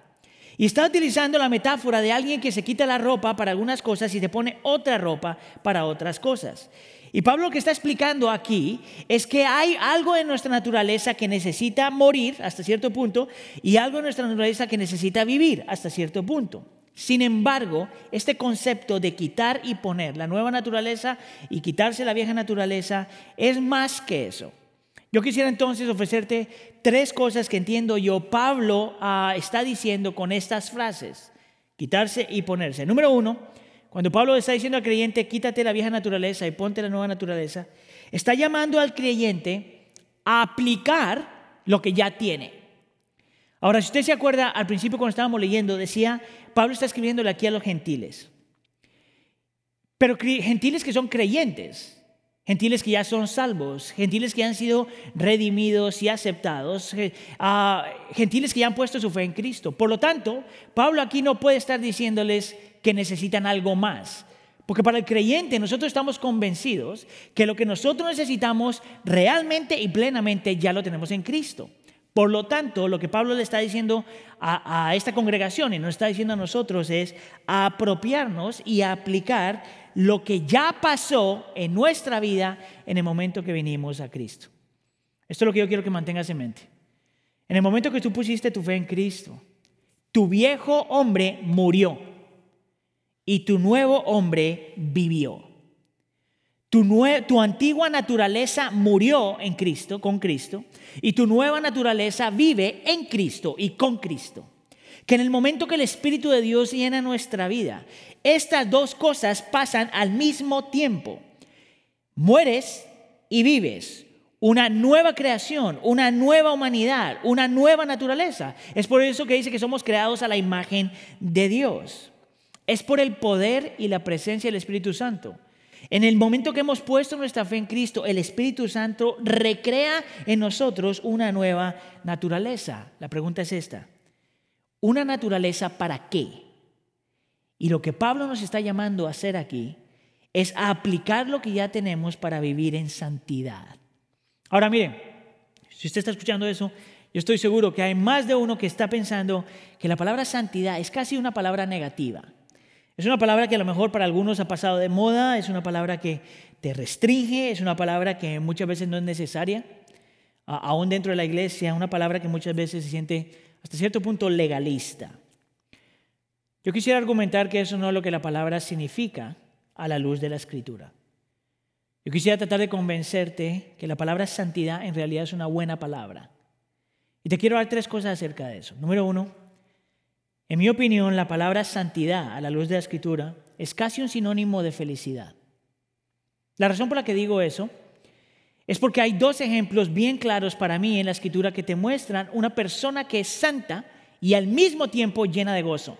Y está utilizando la metáfora de alguien que se quita la ropa para algunas cosas y se pone otra ropa para otras cosas. Y Pablo lo que está explicando aquí es que hay algo en nuestra naturaleza que necesita morir hasta cierto punto y algo en nuestra naturaleza que necesita vivir hasta cierto punto. Sin embargo, este concepto de quitar y poner la nueva naturaleza y quitarse la vieja naturaleza es más que eso. Yo quisiera entonces ofrecerte tres cosas que entiendo yo Pablo ah, está diciendo con estas frases. Quitarse y ponerse. Número uno, cuando Pablo está diciendo al creyente, quítate la vieja naturaleza y ponte la nueva naturaleza, está llamando al creyente a aplicar lo que ya tiene. Ahora, si usted se acuerda, al principio cuando estábamos leyendo, decía, Pablo está escribiéndole aquí a los gentiles. Pero gentiles que son creyentes, gentiles que ya son salvos, gentiles que han sido redimidos y aceptados, ah, gentiles que ya han puesto su fe en Cristo. Por lo tanto, Pablo aquí no puede estar diciéndoles, necesitan algo más. Porque para el creyente nosotros estamos convencidos que lo que nosotros necesitamos realmente y plenamente ya lo tenemos en Cristo. Por lo tanto, lo que Pablo le está diciendo a, esta congregación y nos está diciendo a nosotros es apropiarnos y aplicar lo que ya pasó en nuestra vida en el momento que vinimos a Cristo. Esto es lo que yo quiero que mantengas en mente. En el momento que tú pusiste tu fe en Cristo, tu viejo hombre murió y tu nuevo hombre vivió. Tu, tu, antigua naturaleza murió en Cristo, con Cristo, y tu nueva naturaleza vive en Cristo y con Cristo. Que en el momento que el Espíritu de Dios llena nuestra vida, estas dos cosas pasan al mismo tiempo. Mueres y vives. Una nueva creación, una nueva humanidad, una nueva naturaleza. Es por eso que dice que somos creados a la imagen de Dios. Es por el poder y la presencia del Espíritu Santo. En el momento que hemos puesto nuestra fe en Cristo, el Espíritu Santo recrea en nosotros una nueva naturaleza. La pregunta es esta. ¿Una naturaleza para qué? Y lo que Pablo nos está llamando a hacer aquí es a aplicar lo que ya tenemos para vivir en santidad. Ahora miren, si usted está escuchando eso, yo estoy seguro que hay más de uno que está pensando que la palabra santidad es casi una palabra negativa. Es una palabra que a lo mejor para algunos ha pasado de moda, es una palabra que te restringe, es una palabra que muchas veces no es necesaria, aún dentro de la iglesia, una palabra que muchas veces se siente hasta cierto punto legalista. Yo quisiera argumentar que eso no es lo que la palabra significa a la luz de la escritura. Yo quisiera tratar de convencerte que la palabra santidad en realidad es una buena palabra. Y te quiero dar tres cosas acerca de eso. Número uno, En mi opinión, la palabra santidad, a la luz de la escritura, es casi un sinónimo de felicidad. La razón por la que digo eso es porque hay dos ejemplos bien claros para mí en la escritura que te muestran una persona que es santa y al mismo tiempo llena de gozo.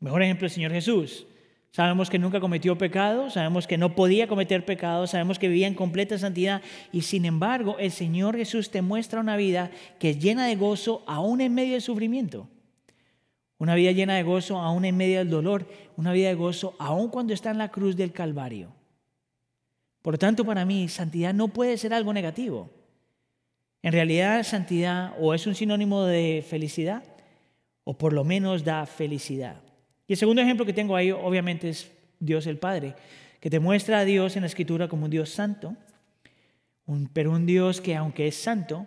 Mejor ejemplo el Señor Jesús. Sabemos que nunca cometió pecado, sabemos que no podía cometer pecado, sabemos que vivía en completa santidad y sin embargo el Señor Jesús te muestra una vida que es llena de gozo aún en medio del sufrimiento. Una vida llena de gozo aún en medio del dolor, una vida de gozo aún cuando está en la cruz del Calvario. Por lo tanto, para mí, santidad no puede ser algo negativo. En realidad, santidad o es un sinónimo de felicidad o por lo menos da felicidad. Y el segundo ejemplo que tengo ahí, obviamente, es Dios el Padre, que te muestra a Dios en la Escritura como un Dios santo, pero un Dios que aunque es santo,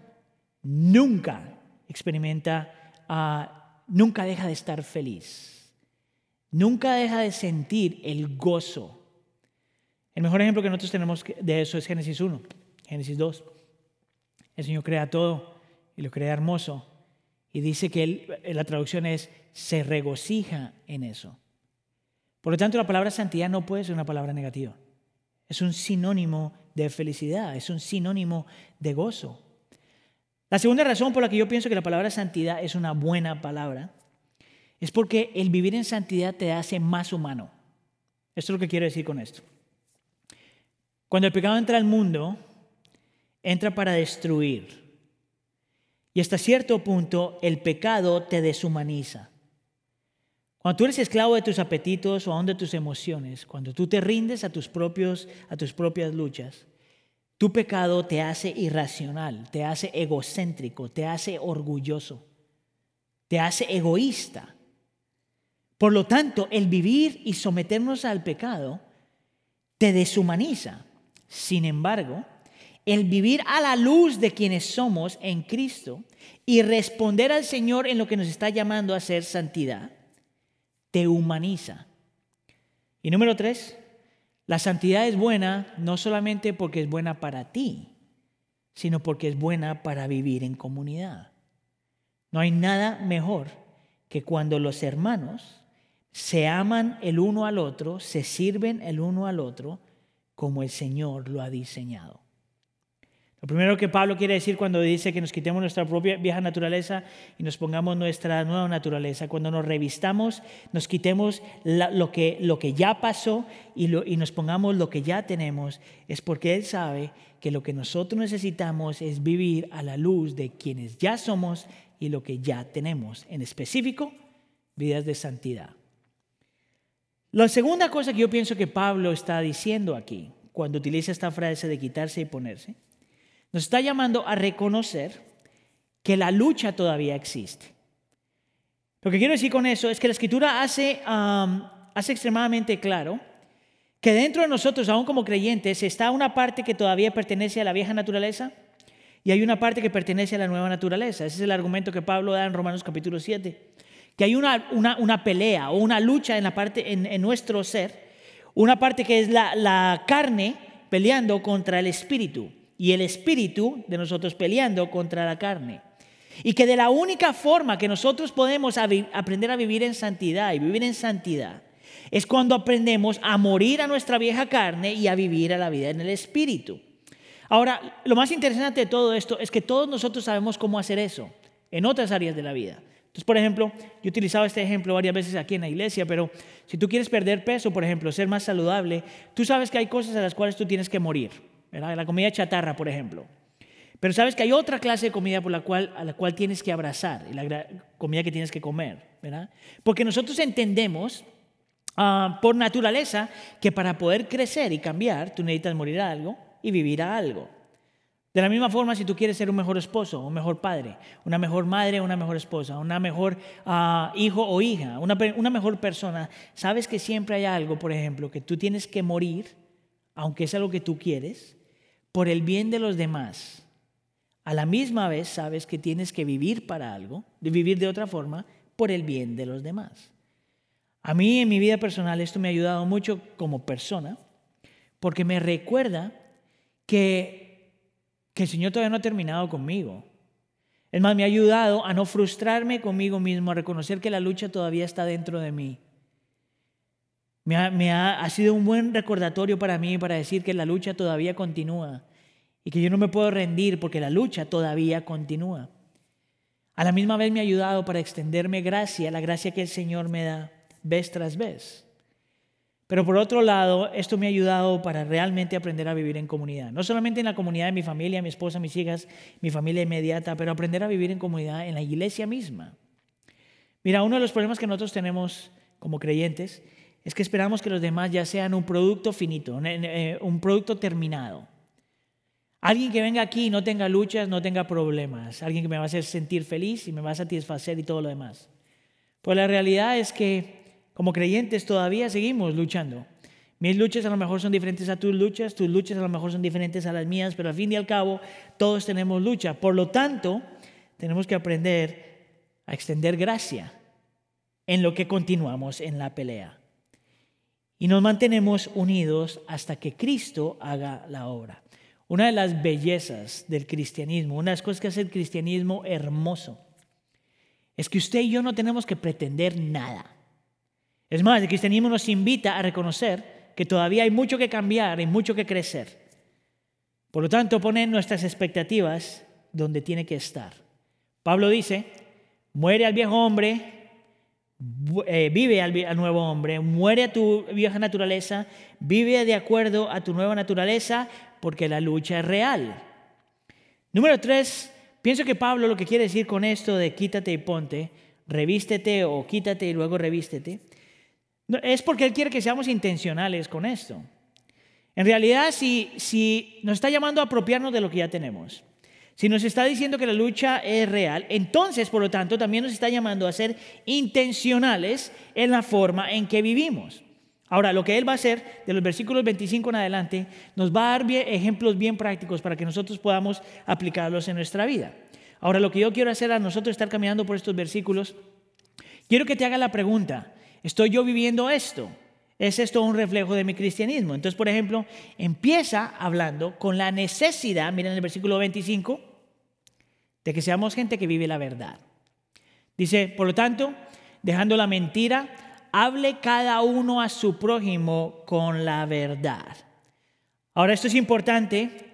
nunca experimenta, ah, nunca deja de estar feliz, nunca deja de sentir el gozo. El mejor ejemplo que nosotros tenemos de eso es Génesis 1, Génesis 2. El Señor crea todo y lo crea hermoso. Y dice que él, la traducción es, se regocija en eso. Por lo tanto, la palabra santidad no puede ser una palabra negativa. Es un sinónimo de felicidad, es un sinónimo de gozo. La segunda razón por la que yo pienso que la palabra santidad es una buena palabra es porque el vivir en santidad te hace más humano. Esto es lo que quiero decir con esto. Cuando el pecado entra al mundo, entra para destruir. Y hasta cierto punto el pecado te deshumaniza. Cuando tú eres esclavo de tus apetitos o aún de tus emociones, cuando tú te rindes a tus, propios, a tus propias luchas, tu pecado te hace irracional, te hace egocéntrico, te hace orgulloso, te hace egoísta. Por lo tanto, el vivir y someternos al pecado te deshumaniza. Sin embargo, el vivir a la luz de quienes somos en Cristo y responder al Señor en lo que nos está llamando a ser santidad, te humaniza. Y número tres, la santidad es buena no solamente porque es buena para ti, sino porque es buena para vivir en comunidad. No hay nada mejor que cuando los hermanos se aman el uno al otro, se sirven el uno al otro, como el Señor lo ha diseñado. Lo primero que Pablo quiere decir cuando dice que nos quitemos nuestra propia vieja naturaleza y nos pongamos nuestra nueva naturaleza, cuando nos revistamos, nos quitemos lo, que, lo que ya pasó y, y nos pongamos lo que ya tenemos, es porque Él sabe que lo que nosotros necesitamos es vivir a la luz de quienes ya somos y lo que ya tenemos, en específico, vidas de santidad. La segunda cosa que yo pienso que Pablo está diciendo aquí, cuando utiliza esta frase de quitarse y ponerse, nos está llamando a reconocer que la lucha todavía existe. Lo que quiero decir con eso es que la escritura hace, hace extremadamente claro que dentro de nosotros, aún como creyentes, está una parte que todavía pertenece a la vieja naturaleza y hay una parte que pertenece a la nueva naturaleza. Ese es el argumento que Pablo da en Romanos capítulo 7. Que hay una, una, pelea o una lucha en, la parte, en, nuestro ser, una parte que es la, la carne peleando contra el espíritu y el espíritu de nosotros peleando contra la carne. Y que de la única forma que nosotros podemos aprender a vivir en santidad y vivir en santidad es cuando aprendemos a morir a nuestra vieja carne y a vivir a la vida en el espíritu. Ahora, lo más interesante de todo esto es que todos nosotros sabemos cómo hacer eso en otras áreas de la vida. Entonces, por ejemplo, yo he utilizado este ejemplo varias veces aquí en la iglesia, pero si tú quieres perder peso, por ejemplo, ser más saludable, tú sabes que hay cosas a las cuales tú tienes que morir. La comida chatarra, por ejemplo. Pero sabes que hay otra clase de comida por la cual, a la cual tienes que abrazar, y la comida que tienes que comer, ¿verdad? Porque nosotros entendemos ah, por naturaleza que para poder crecer y cambiar, tú necesitas morir a algo y vivir a algo. De la misma forma, si tú quieres ser un mejor esposo, un mejor padre, una mejor madre, una mejor esposa, una mejor ah, hijo o hija, una, una mejor persona, sabes que siempre hay algo, por ejemplo, que tú tienes que morir, aunque es algo que tú quieres, por el bien de los demás, a la misma vez sabes que tienes que vivir para algo, vivir de otra forma, por el bien de los demás. A mí en mi vida personal esto me ha ayudado mucho como persona, porque me recuerda que, que el Señor todavía no ha terminado conmigo. Es más, me ha ayudado a no frustrarme conmigo mismo, a reconocer que la lucha todavía está dentro de mí. Me ha, me ha, ha sido un buen recordatorio para mí para decir que la lucha todavía continúa y que yo no me puedo rendir porque la lucha todavía continúa. A la misma vez me ha ayudado para extenderme gracia, la gracia que el Señor me da vez tras vez. Pero por otro lado, esto me ha ayudado para realmente aprender a vivir en comunidad. No solamente en la comunidad de mi familia, mi esposa, mis hijas, mi familia inmediata, pero aprender a vivir en comunidad en la iglesia misma. Mira, uno de los problemas que nosotros tenemos como creyentes es que esperamos que los demás ya sean un producto finito, eh, un producto terminado. Alguien que venga aquí no tenga luchas, no tenga problemas. Alguien que me va a hacer sentir feliz y me va a satisfacer y todo lo demás. Pues la realidad es que como creyentes todavía seguimos luchando. Mis luchas a lo mejor son diferentes a tus luchas, tus luchas a lo mejor son diferentes a las mías, pero al fin y al cabo todos tenemos lucha. Por lo tanto, tenemos que aprender a extender gracia en lo que continuamos en la pelea. Y nos mantenemos unidos hasta que Cristo haga la obra. Una de las bellezas del cristianismo, una de las cosas que hace el cristianismo hermoso, es que usted y yo no tenemos que pretender nada. Es más, el cristianismo nos invita a reconocer que todavía hay mucho que cambiar y mucho que crecer. Por lo tanto, pone nuestras expectativas donde tiene que estar. Pablo dice, muere al viejo hombre, eh, vive al, nuevo hombre, muere a tu vieja naturaleza, vive de acuerdo a tu nueva naturaleza, porque la lucha es real. Número tres, pienso que Pablo lo que quiere decir con esto de quítate y ponte, revístete o quítate y luego revístete, es porque él quiere que seamos intencionales con esto. En realidad, si, si nos está llamando a apropiarnos de lo que ya tenemos, si nos está diciendo que la lucha es real, entonces, por lo tanto, también nos está llamando a ser intencionales en la forma en que vivimos. Ahora, lo que Él va a hacer de los versículos 25 en adelante, nos va a dar ejemplos bien prácticos para que nosotros podamos aplicarlos en nuestra vida. Ahora, lo que yo quiero hacer a nosotros estar caminando por estos versículos, quiero que te haga la pregunta, ¿estoy yo viviendo esto? ¿Es esto un reflejo de mi cristianismo? Entonces, por ejemplo, empieza hablando con la necesidad, miren el versículo 25, de que seamos gente que vive la verdad. Dice, por lo tanto, dejando la mentira, hable cada uno a su prójimo con la verdad. Ahora, esto es importante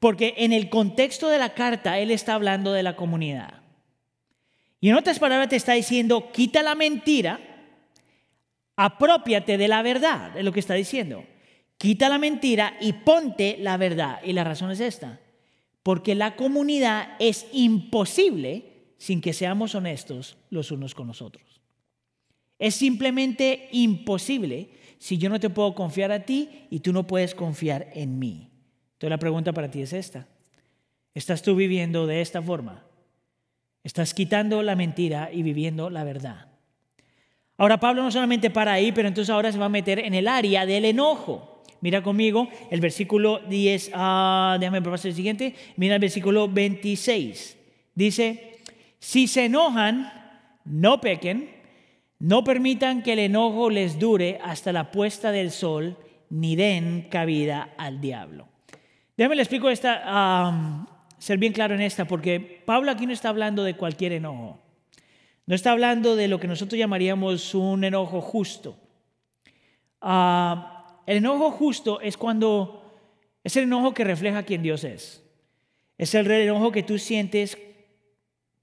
porque en el contexto de la carta él está hablando de la comunidad. Y en otras palabras te está diciendo, quita la mentira, apropiate de la verdad, es lo que está diciendo. Quita la mentira y ponte la verdad. Y la razón es esta, porque la comunidad es imposible sin que seamos honestos los unos con los otros. Es simplemente imposible si yo no te puedo confiar a ti y tú no puedes confiar en mí. Entonces la pregunta para ti es esta. ¿Estás tú viviendo de esta forma? ¿Estás quitando la mentira y viviendo la verdad? Ahora Pablo no solamente para ahí, pero entonces ahora se va a meter en el área del enojo. Mira conmigo el versículo 10, uh, déjame pasar el siguiente, mira el versículo 26. Dice, si se enojan, no pequen, no permitan que el enojo les dure hasta la puesta del sol, ni den cabida al diablo. Déjame le explico esta, ser bien claro en esta, porque Pablo aquí no está hablando de cualquier enojo. No está hablando de lo que nosotros llamaríamos un enojo justo. Ah, el enojo justo es cuando es el enojo que refleja quién Dios es. Es el enojo que tú sientes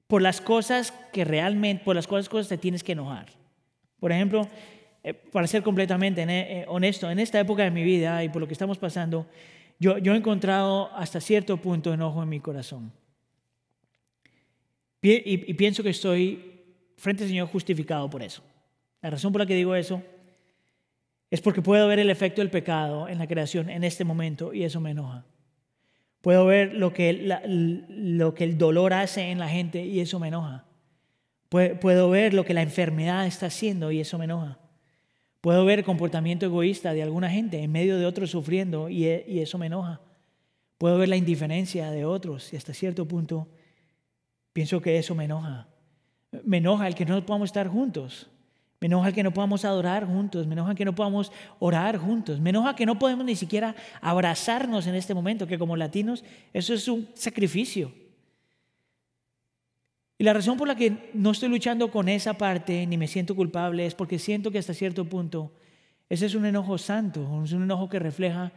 por las cosas que realmente, por las cuales cosas te tienes que enojar. Por ejemplo, eh, para ser completamente eh, honesto, en esta época de mi vida y por lo que estamos pasando, yo, yo he encontrado hasta cierto punto enojo en mi corazón. Y, y pienso que estoy frente al Señor justificado por eso. La razón por la que digo eso es porque puedo ver el efecto del pecado en la creación en este momento y eso me enoja. Puedo ver lo que, lo que el dolor hace en la gente y eso me enoja. Puedo ver lo que la enfermedad está haciendo y eso me enoja. Puedo ver el comportamiento egoísta de alguna gente en medio de otros sufriendo y, eso me enoja. Puedo ver la indiferencia de otros y hasta cierto punto pienso que eso me enoja. Me enoja el que no podamos estar juntos. Me enoja que no podamos adorar juntos. Me enoja que no podamos orar juntos. Me enoja que no podemos ni siquiera abrazarnos en este momento, que como latinos eso es un sacrificio. Y la razón por la que no estoy luchando con esa parte ni me siento culpable es porque siento que hasta cierto punto ese es un enojo santo, es un enojo que refleja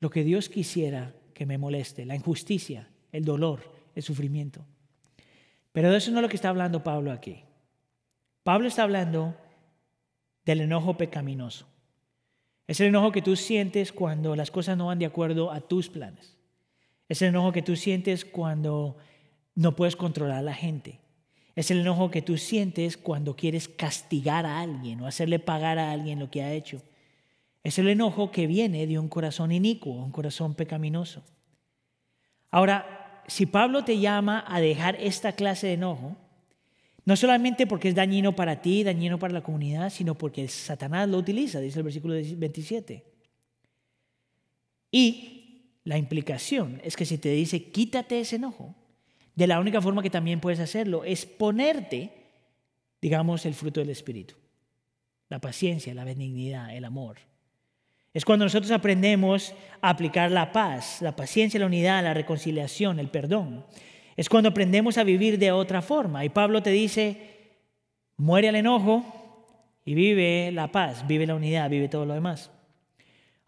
lo que Dios quisiera que me moleste, la injusticia, el dolor, el sufrimiento. Pero de eso no es lo que está hablando Pablo aquí. Pablo está hablando del enojo pecaminoso. Es el enojo que tú sientes cuando las cosas no van de acuerdo a tus planes. Es el enojo que tú sientes cuando no puedes controlar a la gente. Es el enojo que tú sientes cuando quieres castigar a alguien o hacerle pagar a alguien lo que ha hecho. Es el enojo que viene de un corazón inicuo, un corazón pecaminoso. Ahora, si Pablo te llama a dejar esta clase de enojo, no solamente porque es dañino para ti, dañino para la comunidad, sino porque Satanás lo utiliza, dice el versículo 27. Y la implicación es que si te dice quítate ese enojo, de la única forma que también puedes hacerlo es ponerte, digamos, el fruto del Espíritu. La paciencia, la benignidad, el amor. Es cuando nosotros aprendemos a aplicar la paz, la paciencia, la unidad, la reconciliación, el perdón. Es cuando aprendemos a vivir de otra forma. Y Pablo te dice, muere el enojo y vive la paz, vive la unidad, vive todo lo demás.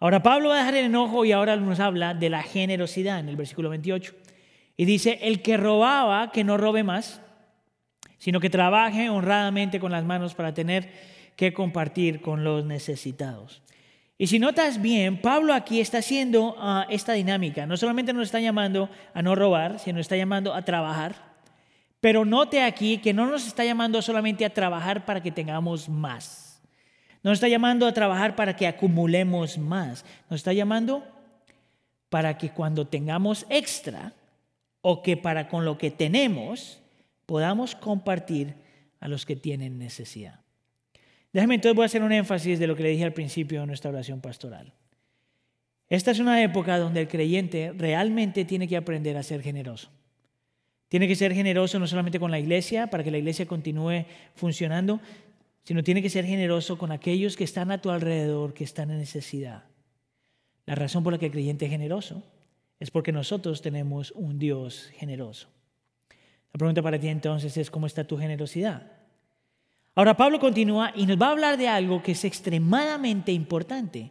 Ahora Pablo va a dejar el enojo y ahora nos habla de la generosidad en el versículo 28. Y dice, el que robaba, que no robe más, sino que trabaje honradamente con las manos para tener que compartir con los necesitados. Y si notas bien, Pablo aquí está haciendo ah, esta dinámica. No solamente nos está llamando a no robar, sino está llamando a trabajar. Pero note aquí que no nos está llamando solamente a trabajar para que tengamos más. No nos está llamando a trabajar para que acumulemos más. Nos está llamando para que cuando tengamos extra, o que para con lo que tenemos podamos compartir a los que tienen necesidad. Déjame entonces voy a hacer un énfasis de lo que le dije al principio de nuestra oración pastoral. Esta es una época donde el creyente realmente tiene que aprender a ser generoso. Tiene que ser generoso no solamente con la iglesia para que la iglesia continúe funcionando, sino tiene que ser generoso con aquellos que están a tu alrededor, que están en necesidad. La razón por la que el creyente es generoso es porque nosotros tenemos un Dios generoso. La pregunta para ti entonces es, ¿cómo está tu generosidad? Ahora Pablo continúa y nos va a hablar de algo que es extremadamente importante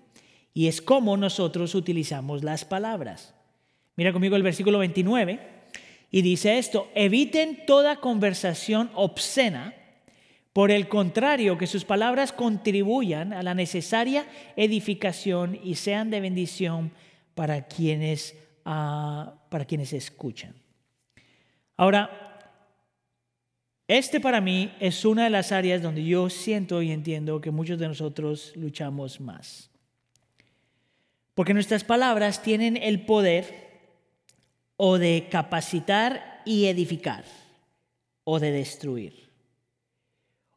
y es cómo nosotros utilizamos las palabras. Mira conmigo el versículo 29 y dice esto, eviten toda conversación obscena, por el contrario, que sus palabras contribuyan a la necesaria edificación y sean de bendición para quienes para quienes escuchan. Ahora, este para mí es una de las áreas donde yo siento y entiendo que muchos de nosotros luchamos más. Porque nuestras palabras tienen el poder o de capacitar y edificar o de destruir.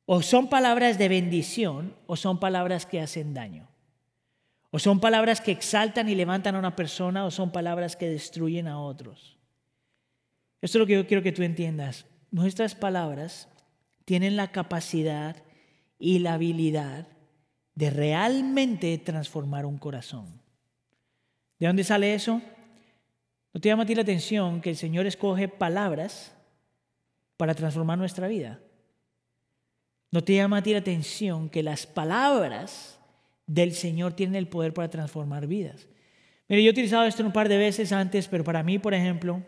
O son palabras de bendición o son palabras que hacen daño. O son palabras que exaltan y levantan a una persona o son palabras que destruyen a otros. Esto es lo que yo quiero que tú entiendas. Nuestras palabras tienen la capacidad y la habilidad de realmente transformar un corazón. ¿De dónde sale eso? ¿No te llama a ti la atención que el Señor escoge palabras para transformar nuestra vida? ¿No te llama a ti la atención que las palabras del Señor tienen el poder para transformar vidas. Mire, yo he utilizado esto un par de veces antes, pero para mí, por ejemplo,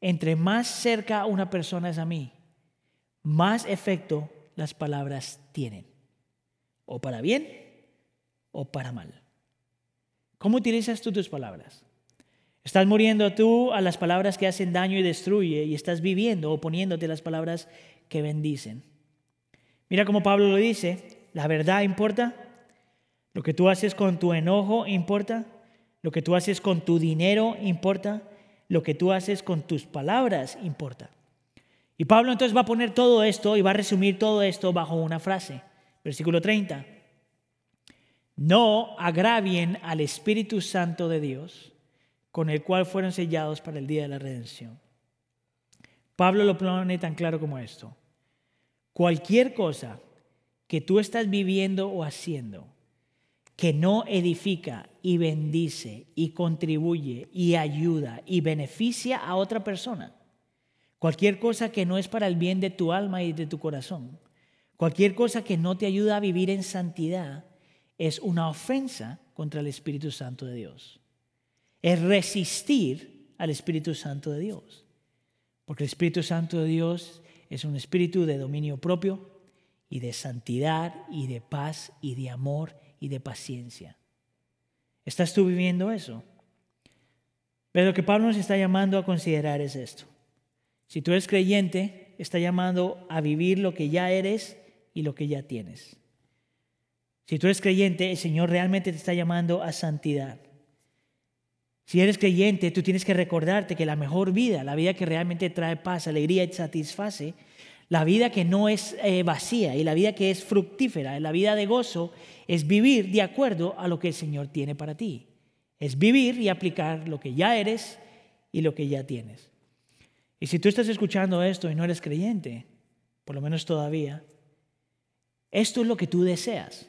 entre más cerca una persona es a mí, más efecto las palabras tienen, o para bien o para mal. ¿Cómo utilizas tú tus palabras? ¿Estás muriendo tú a las palabras que hacen daño y destruye y estás viviendo o poniéndote las palabras que bendicen? Mira cómo Pablo lo dice, ¿la verdad importa? Lo que tú haces con tu enojo importa. Lo que tú haces con tu dinero importa. Lo que tú haces con tus palabras importa. Y Pablo entonces va a poner todo esto y va a resumir todo esto bajo una frase. Versículo 30. No agravien al Espíritu Santo de Dios, con el cual fueron sellados para el día de la redención. Pablo lo pone tan claro como esto. Cualquier cosa que tú estás viviendo o haciendo, que no edifica y bendice y contribuye y ayuda y beneficia a otra persona, cualquier cosa que no es para el bien de tu alma y de tu corazón, cualquier cosa que no te ayuda a vivir en santidad, es una ofensa contra el Espíritu Santo de Dios. Es resistir al Espíritu Santo de Dios. Porque el Espíritu Santo de Dios es un espíritu de dominio propio y de santidad y de paz y de amor y de paciencia. ¿Estás tú viviendo eso? Pero lo que Pablo nos está llamando a considerar es esto. Si tú eres creyente, está llamando a vivir lo que ya eres y lo que ya tienes. Si tú eres creyente, el Señor realmente te está llamando a santidad. Si eres creyente, tú tienes que recordarte que la mejor vida, la vida que realmente trae paz, alegría y satisface, la vida que no es eh, vacía y la vida que es fructífera, la vida de gozo, es vivir de acuerdo a lo que el Señor tiene para ti. Es vivir y aplicar lo que ya eres y lo que ya tienes. Y si tú estás escuchando esto y no eres creyente, por lo menos todavía, esto es lo que tú deseas.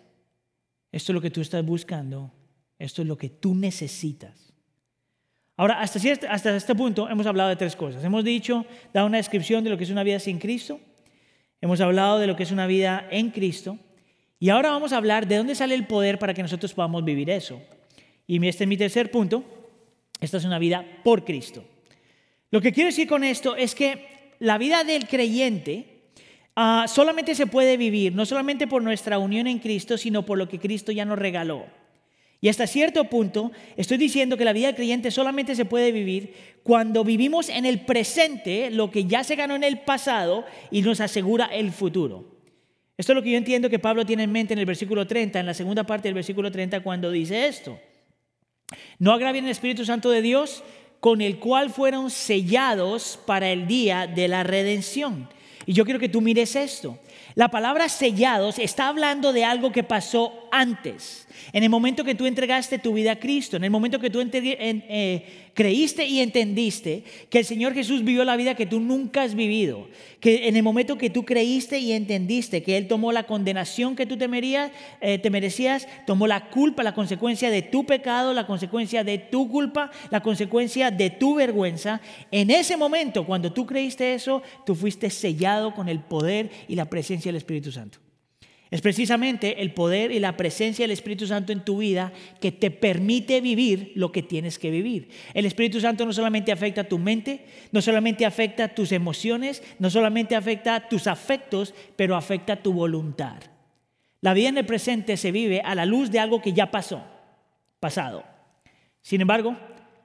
Esto es lo que tú estás buscando. Esto es lo que tú necesitas. Ahora, hasta, hasta este punto hemos hablado de tres cosas. Hemos dicho, dado una descripción de lo que es una vida sin Cristo. Hemos hablado de lo que es una vida en Cristo. Y ahora vamos a hablar de dónde sale el poder para que nosotros podamos vivir eso. Y este es mi tercer punto. Esta es una vida por Cristo. Lo que quiero decir con esto es que la vida del creyente ah, solamente se puede vivir, no solamente por nuestra unión en Cristo, sino por lo que Cristo ya nos regaló. Y hasta cierto punto estoy diciendo que la vida del creyente solamente se puede vivir cuando vivimos en el presente lo que ya se ganó en el pasado y nos asegura el futuro. Esto es lo que yo entiendo que Pablo tiene en mente en el versículo 30, en la segunda parte del versículo 30, cuando dice esto. No agravien el Espíritu Santo de Dios, con el cual fueron sellados para el día de la redención. Y yo quiero que tú mires esto. La palabra sellados está hablando de algo que pasó antes. En el momento que tú entregaste tu vida a Cristo, en el momento que tú eh, creíste y entendiste que el Señor Jesús vivió la vida que tú nunca has vivido, que en el momento que tú creíste y entendiste que Él tomó la condenación que tú te, eh, te merecías, tomó la culpa, la consecuencia de tu pecado, la consecuencia de tu culpa, la consecuencia de tu vergüenza, en ese momento, cuando tú creíste eso, tú fuiste sellado con el poder y la presencia del Espíritu Santo. Es precisamente el poder y la presencia del Espíritu Santo en tu vida que te permite vivir lo que tienes que vivir. El Espíritu Santo no solamente afecta tu mente, no solamente afecta tus emociones, no solamente afecta tus afectos, pero afecta tu voluntad. La vida en el presente se vive a la luz de algo que ya pasó, pasado. Sin embargo,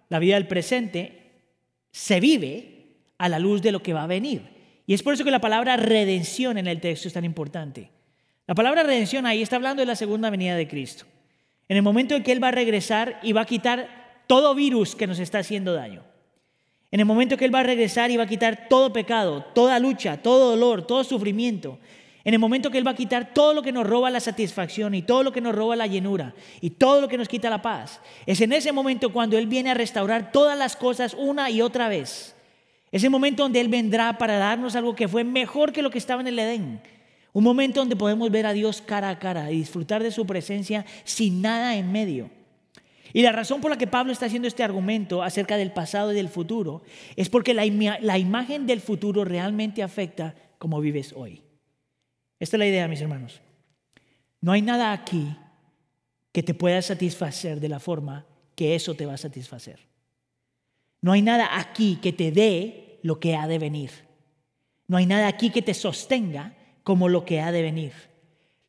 la vida del presente se vive a la luz de lo que va a venir. Y es por eso que la palabra redención en el texto es tan importante. La palabra redención ahí está hablando de la segunda venida de Cristo. En el momento en que Él va a regresar y va a quitar todo virus que nos está haciendo daño. En el momento que Él va a regresar y va a quitar todo pecado, toda lucha, todo dolor, todo sufrimiento. En el momento que Él va a quitar todo lo que nos roba la satisfacción y todo lo que nos roba la llenura y todo lo que nos quita la paz. Es en ese momento cuando Él viene a restaurar todas las cosas una y otra vez. Es el momento donde Él vendrá para darnos algo que fue mejor que lo que estaba en el Edén. Un momento donde podemos ver a Dios cara a cara y disfrutar de su presencia sin nada en medio. Y la razón por la que Pablo está haciendo este argumento acerca del pasado y del futuro es porque la, la imagen del futuro realmente afecta cómo vives hoy. Esta es la idea, mis hermanos. No hay nada aquí que te pueda satisfacer de la forma que eso te va a satisfacer. No hay nada aquí que te dé lo que ha de venir. No hay nada aquí que te sostenga como lo que ha de venir.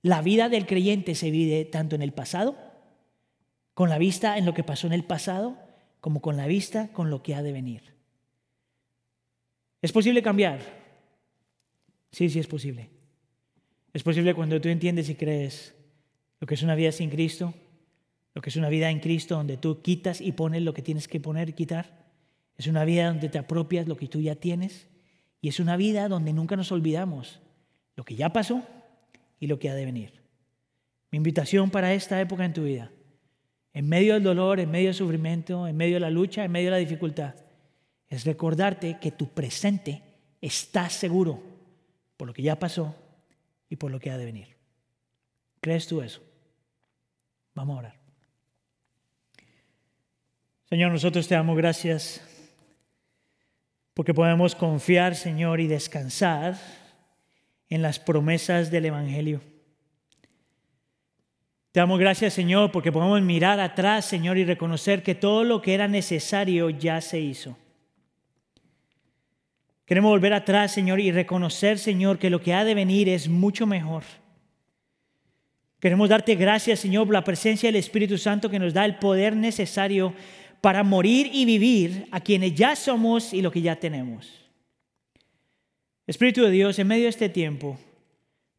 La vida del creyente se vive tanto en el pasado, con la vista en lo que pasó en el pasado, como con la vista con lo que ha de venir. ¿Es posible cambiar? Sí, sí es posible. Es posible cuando tú entiendes y crees lo que es una vida sin Cristo, lo que es una vida en Cristo donde tú quitas y pones lo que tienes que poner y quitar. Es una vida donde te apropias lo que tú ya tienes y es una vida donde nunca nos olvidamos lo que ya pasó y lo que ha de venir. Mi invitación para esta época en tu vida, en medio del dolor, en medio del sufrimiento, en medio de la lucha, en medio de la dificultad, es recordarte que tu presente está seguro por lo que ya pasó y por lo que ha de venir. ¿Crees tú eso? Vamos a orar. Señor, nosotros te damos gracias porque podemos confiar, Señor, y descansar en las promesas del Evangelio. Te damos gracias, Señor, porque podemos mirar atrás, Señor, y reconocer que todo lo que era necesario ya se hizo. Queremos volver atrás, Señor, y reconocer, Señor, que lo que ha de venir es mucho mejor. Queremos darte gracias, Señor, por la presencia del Espíritu Santo que nos da el poder necesario para morir y vivir a quienes ya somos y lo que ya tenemos. Espíritu de Dios, en medio de este tiempo,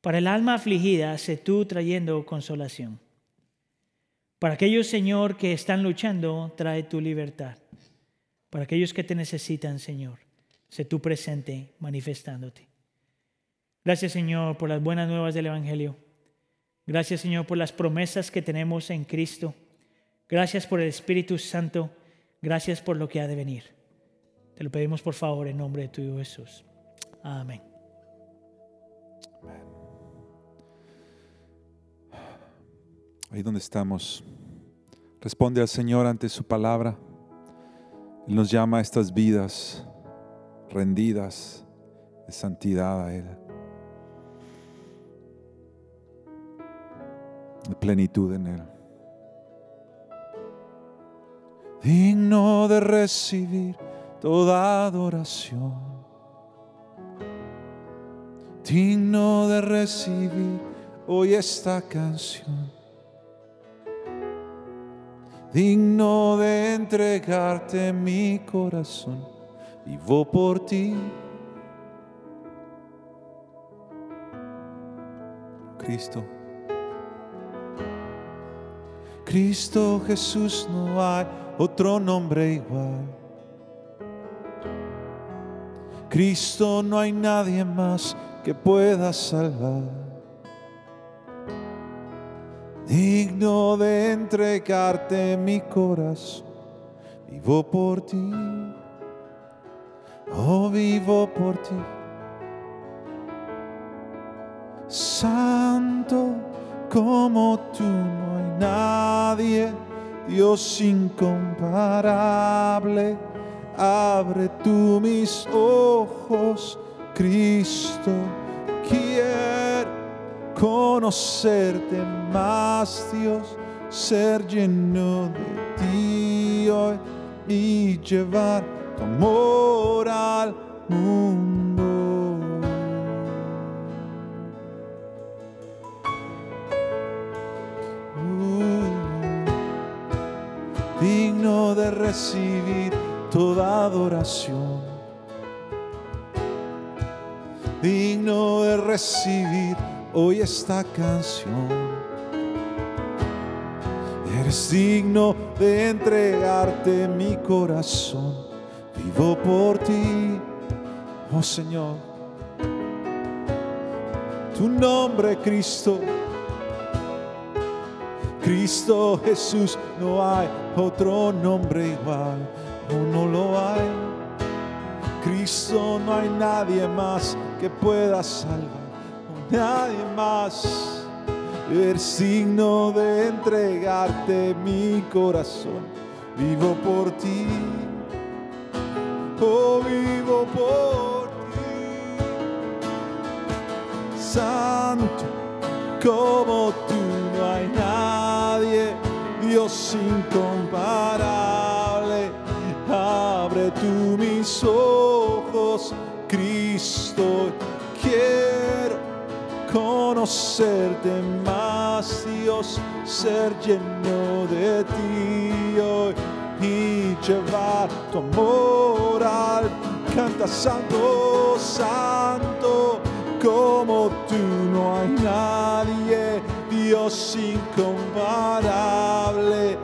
para el alma afligida, sé tú trayendo consolación. Para aquellos, Señor, que están luchando, trae tu libertad. Para aquellos que te necesitan, Señor, sé tú presente manifestándote. Gracias, Señor, por las buenas nuevas del Evangelio. Gracias, Señor, por las promesas que tenemos en Cristo. Gracias por el Espíritu Santo. Gracias por lo que ha de venir. Te lo pedimos por favor en nombre de tu Jesús. Amén. Ahí donde estamos, responde al Señor ante su palabra. Él nos llama a estas vidas rendidas de santidad a Él. De plenitud en Él. Digno de recibir toda adoración. Digno de recibir hoy esta canción digno de entregarte mi corazón, vivo por ti. Cristo. Cristo Jesús, no hay otro nombre igual. Cristo, no hay nadie más que pueda salvar digno de entregarte mi corazón. Vivo por ti, oh vivo por ti. Santo como tú no hay nadie, Dios incomparable. Abre tú mis ojos, Cristo, quiero conocerte más, Dios, ser lleno de ti hoy y llevar tu amor al mundo. Uh, digno de recibir toda adoración, digno de recibir hoy esta canción. Eres digno de entregarte mi corazón. Vivo por ti, oh Señor. Tu nombre, Cristo. Cristo Jesús, no hay otro nombre igual, no, no lo hay. Cristo, no hay nadie más que pueda salvar nadie más. El signo de entregarte mi corazón. Vivo por ti. Oh, vivo por ti. Santo como tú no hay nadie. Dios incomparable. Tú mis ojos, Cristo. Quiero conocerte más, Dios, ser lleno de ti hoy y llevar tu amor al canta santo, santo, como tú no hay nadie, Dios incomparable.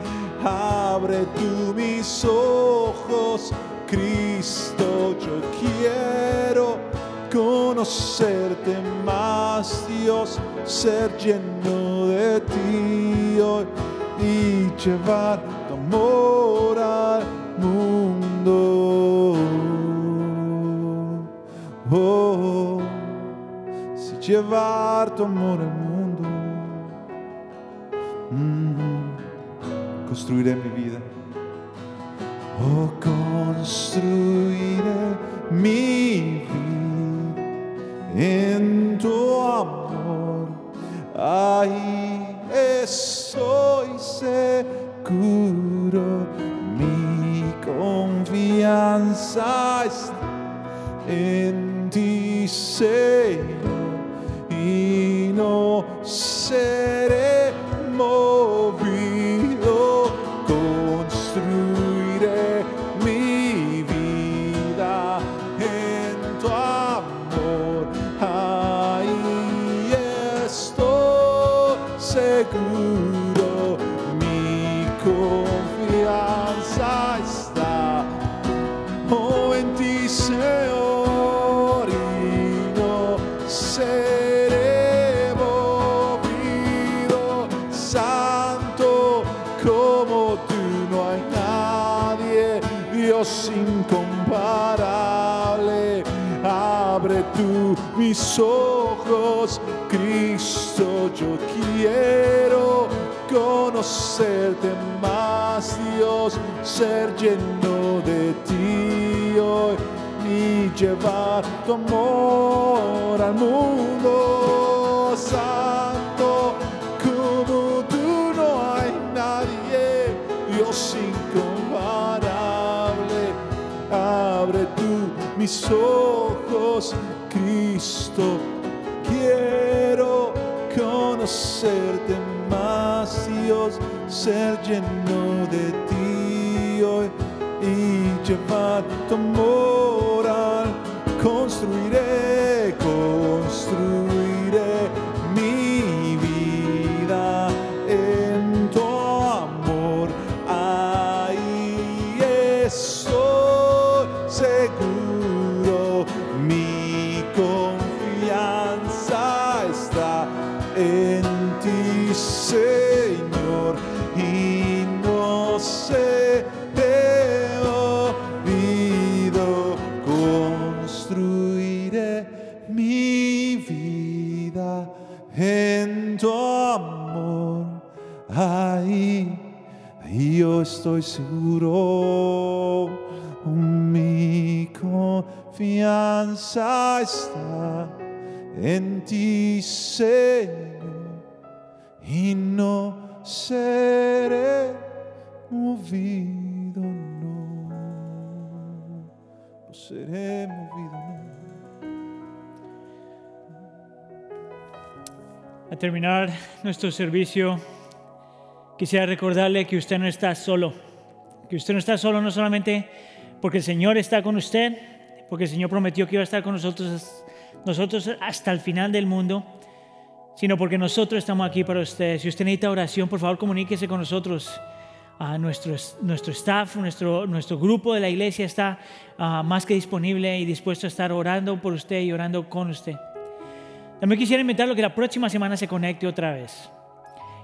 Abre tú mis ojos, Cristo, yo quiero conocerte más, Dios, ser lleno de ti hoy y llevar tu amor al mundo. Oh, si llevar tu amor al mundo, mm, construiré mi vida. Oh, construiré mi vida en tu amor. Ahí estoy seguro, mi confianza está en ti, Señor, y no seré. Ojos, Cristo, yo quiero conocerte más, Dios, ser lleno de ti hoy y llevar tu amor al mundo santo. Como tú no hay nadie, Dios incomparable. Abre tú mis ojos, Cristo, quiero conocerte más, Dios, ser lleno de ti hoy y llevar tu en ti, Señor, y no seré movido, no. Seré movido. A terminar nuestro servicio, quisiera recordarle que usted no está solo. Que usted no está solo no solamente porque el Señor está con usted, porque el Señor prometió que iba a estar con nosotros, nosotros hasta el final del mundo, sino porque nosotros estamos aquí para usted. Si usted necesita oración, por favor comuníquese con nosotros. a nuestro, nuestro staff, nuestro, nuestro grupo de la iglesia está ah, más que disponible y dispuesto a estar orando por usted y orando con usted. También quisiera invitarlo que la próxima semana se conecte otra vez.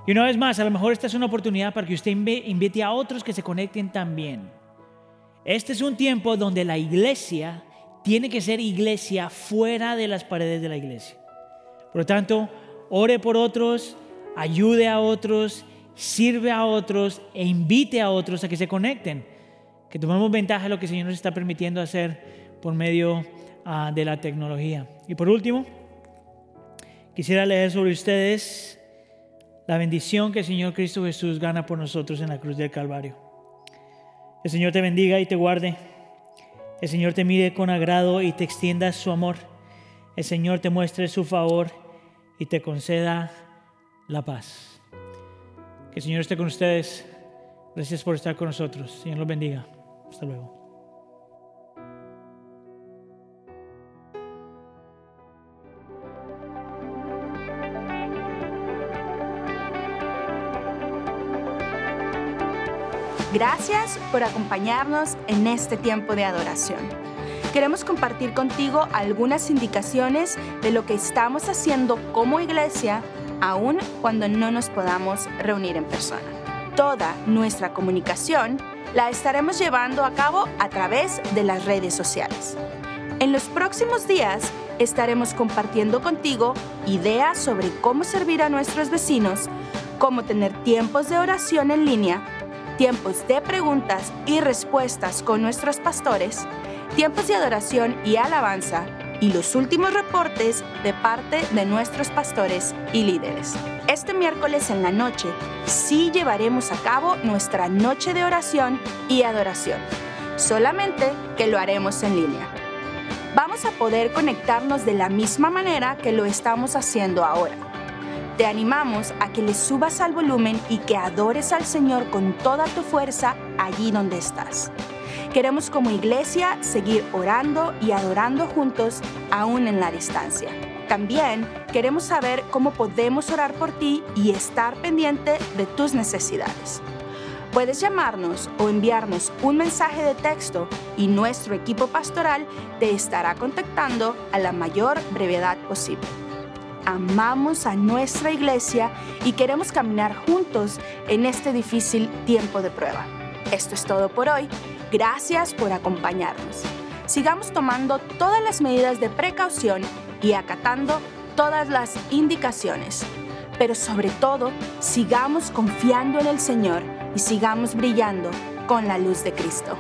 Y una vez más, a lo mejor esta es una oportunidad para que usted invi- invite a otros que se conecten también. Este es un tiempo donde la iglesia tiene que ser iglesia fuera de las paredes de la iglesia. Por lo tanto, ore por otros, ayude a otros, sirve a otros e invite a otros a que se conecten. Que tomemos ventaja de lo que el Señor nos está permitiendo hacer por medio ah, de la tecnología. Y por último, quisiera leer sobre ustedes la bendición que el Señor Cristo Jesús gana por nosotros en la cruz del Calvario. El Señor te bendiga y te guarde. El Señor te mire con agrado y te extienda su amor. El Señor te muestre su favor y te conceda la paz. Que el Señor esté con ustedes. Gracias por estar con nosotros. Señor los bendiga. Hasta luego. Gracias por acompañarnos en este tiempo de adoración. Queremos compartir contigo algunas indicaciones de lo que estamos haciendo como iglesia, aun cuando no nos podamos reunir en persona. Toda nuestra comunicación la estaremos llevando a cabo a través de las redes sociales. En los próximos días estaremos compartiendo contigo ideas sobre cómo servir a nuestros vecinos, cómo tener tiempos de oración en línea, tiempos de preguntas y respuestas con nuestros pastores tiempos de adoración y alabanza y los últimos reportes de parte de nuestros pastores y líderes. Este miércoles en la noche sí llevaremos a cabo nuestra noche de oración y adoración, solamente que lo haremos en línea. Vamos a poder conectarnos de la misma manera que lo estamos haciendo ahora. Te animamos a que le subas al volumen y que adores al Señor con toda tu fuerza allí donde estás. Queremos como iglesia seguir orando y adorando juntos aún en la distancia. También queremos saber cómo podemos orar por ti y estar pendiente de tus necesidades. Puedes llamarnos o enviarnos un mensaje de texto y nuestro equipo pastoral te estará contactando a la mayor brevedad posible. Amamos a nuestra iglesia y queremos caminar juntos en este difícil tiempo de prueba. Esto es todo por hoy. Gracias por acompañarnos. Sigamos tomando todas las medidas de precaución y acatando todas las indicaciones. Pero sobre todo, sigamos confiando en el Señor y sigamos brillando con la luz de Cristo.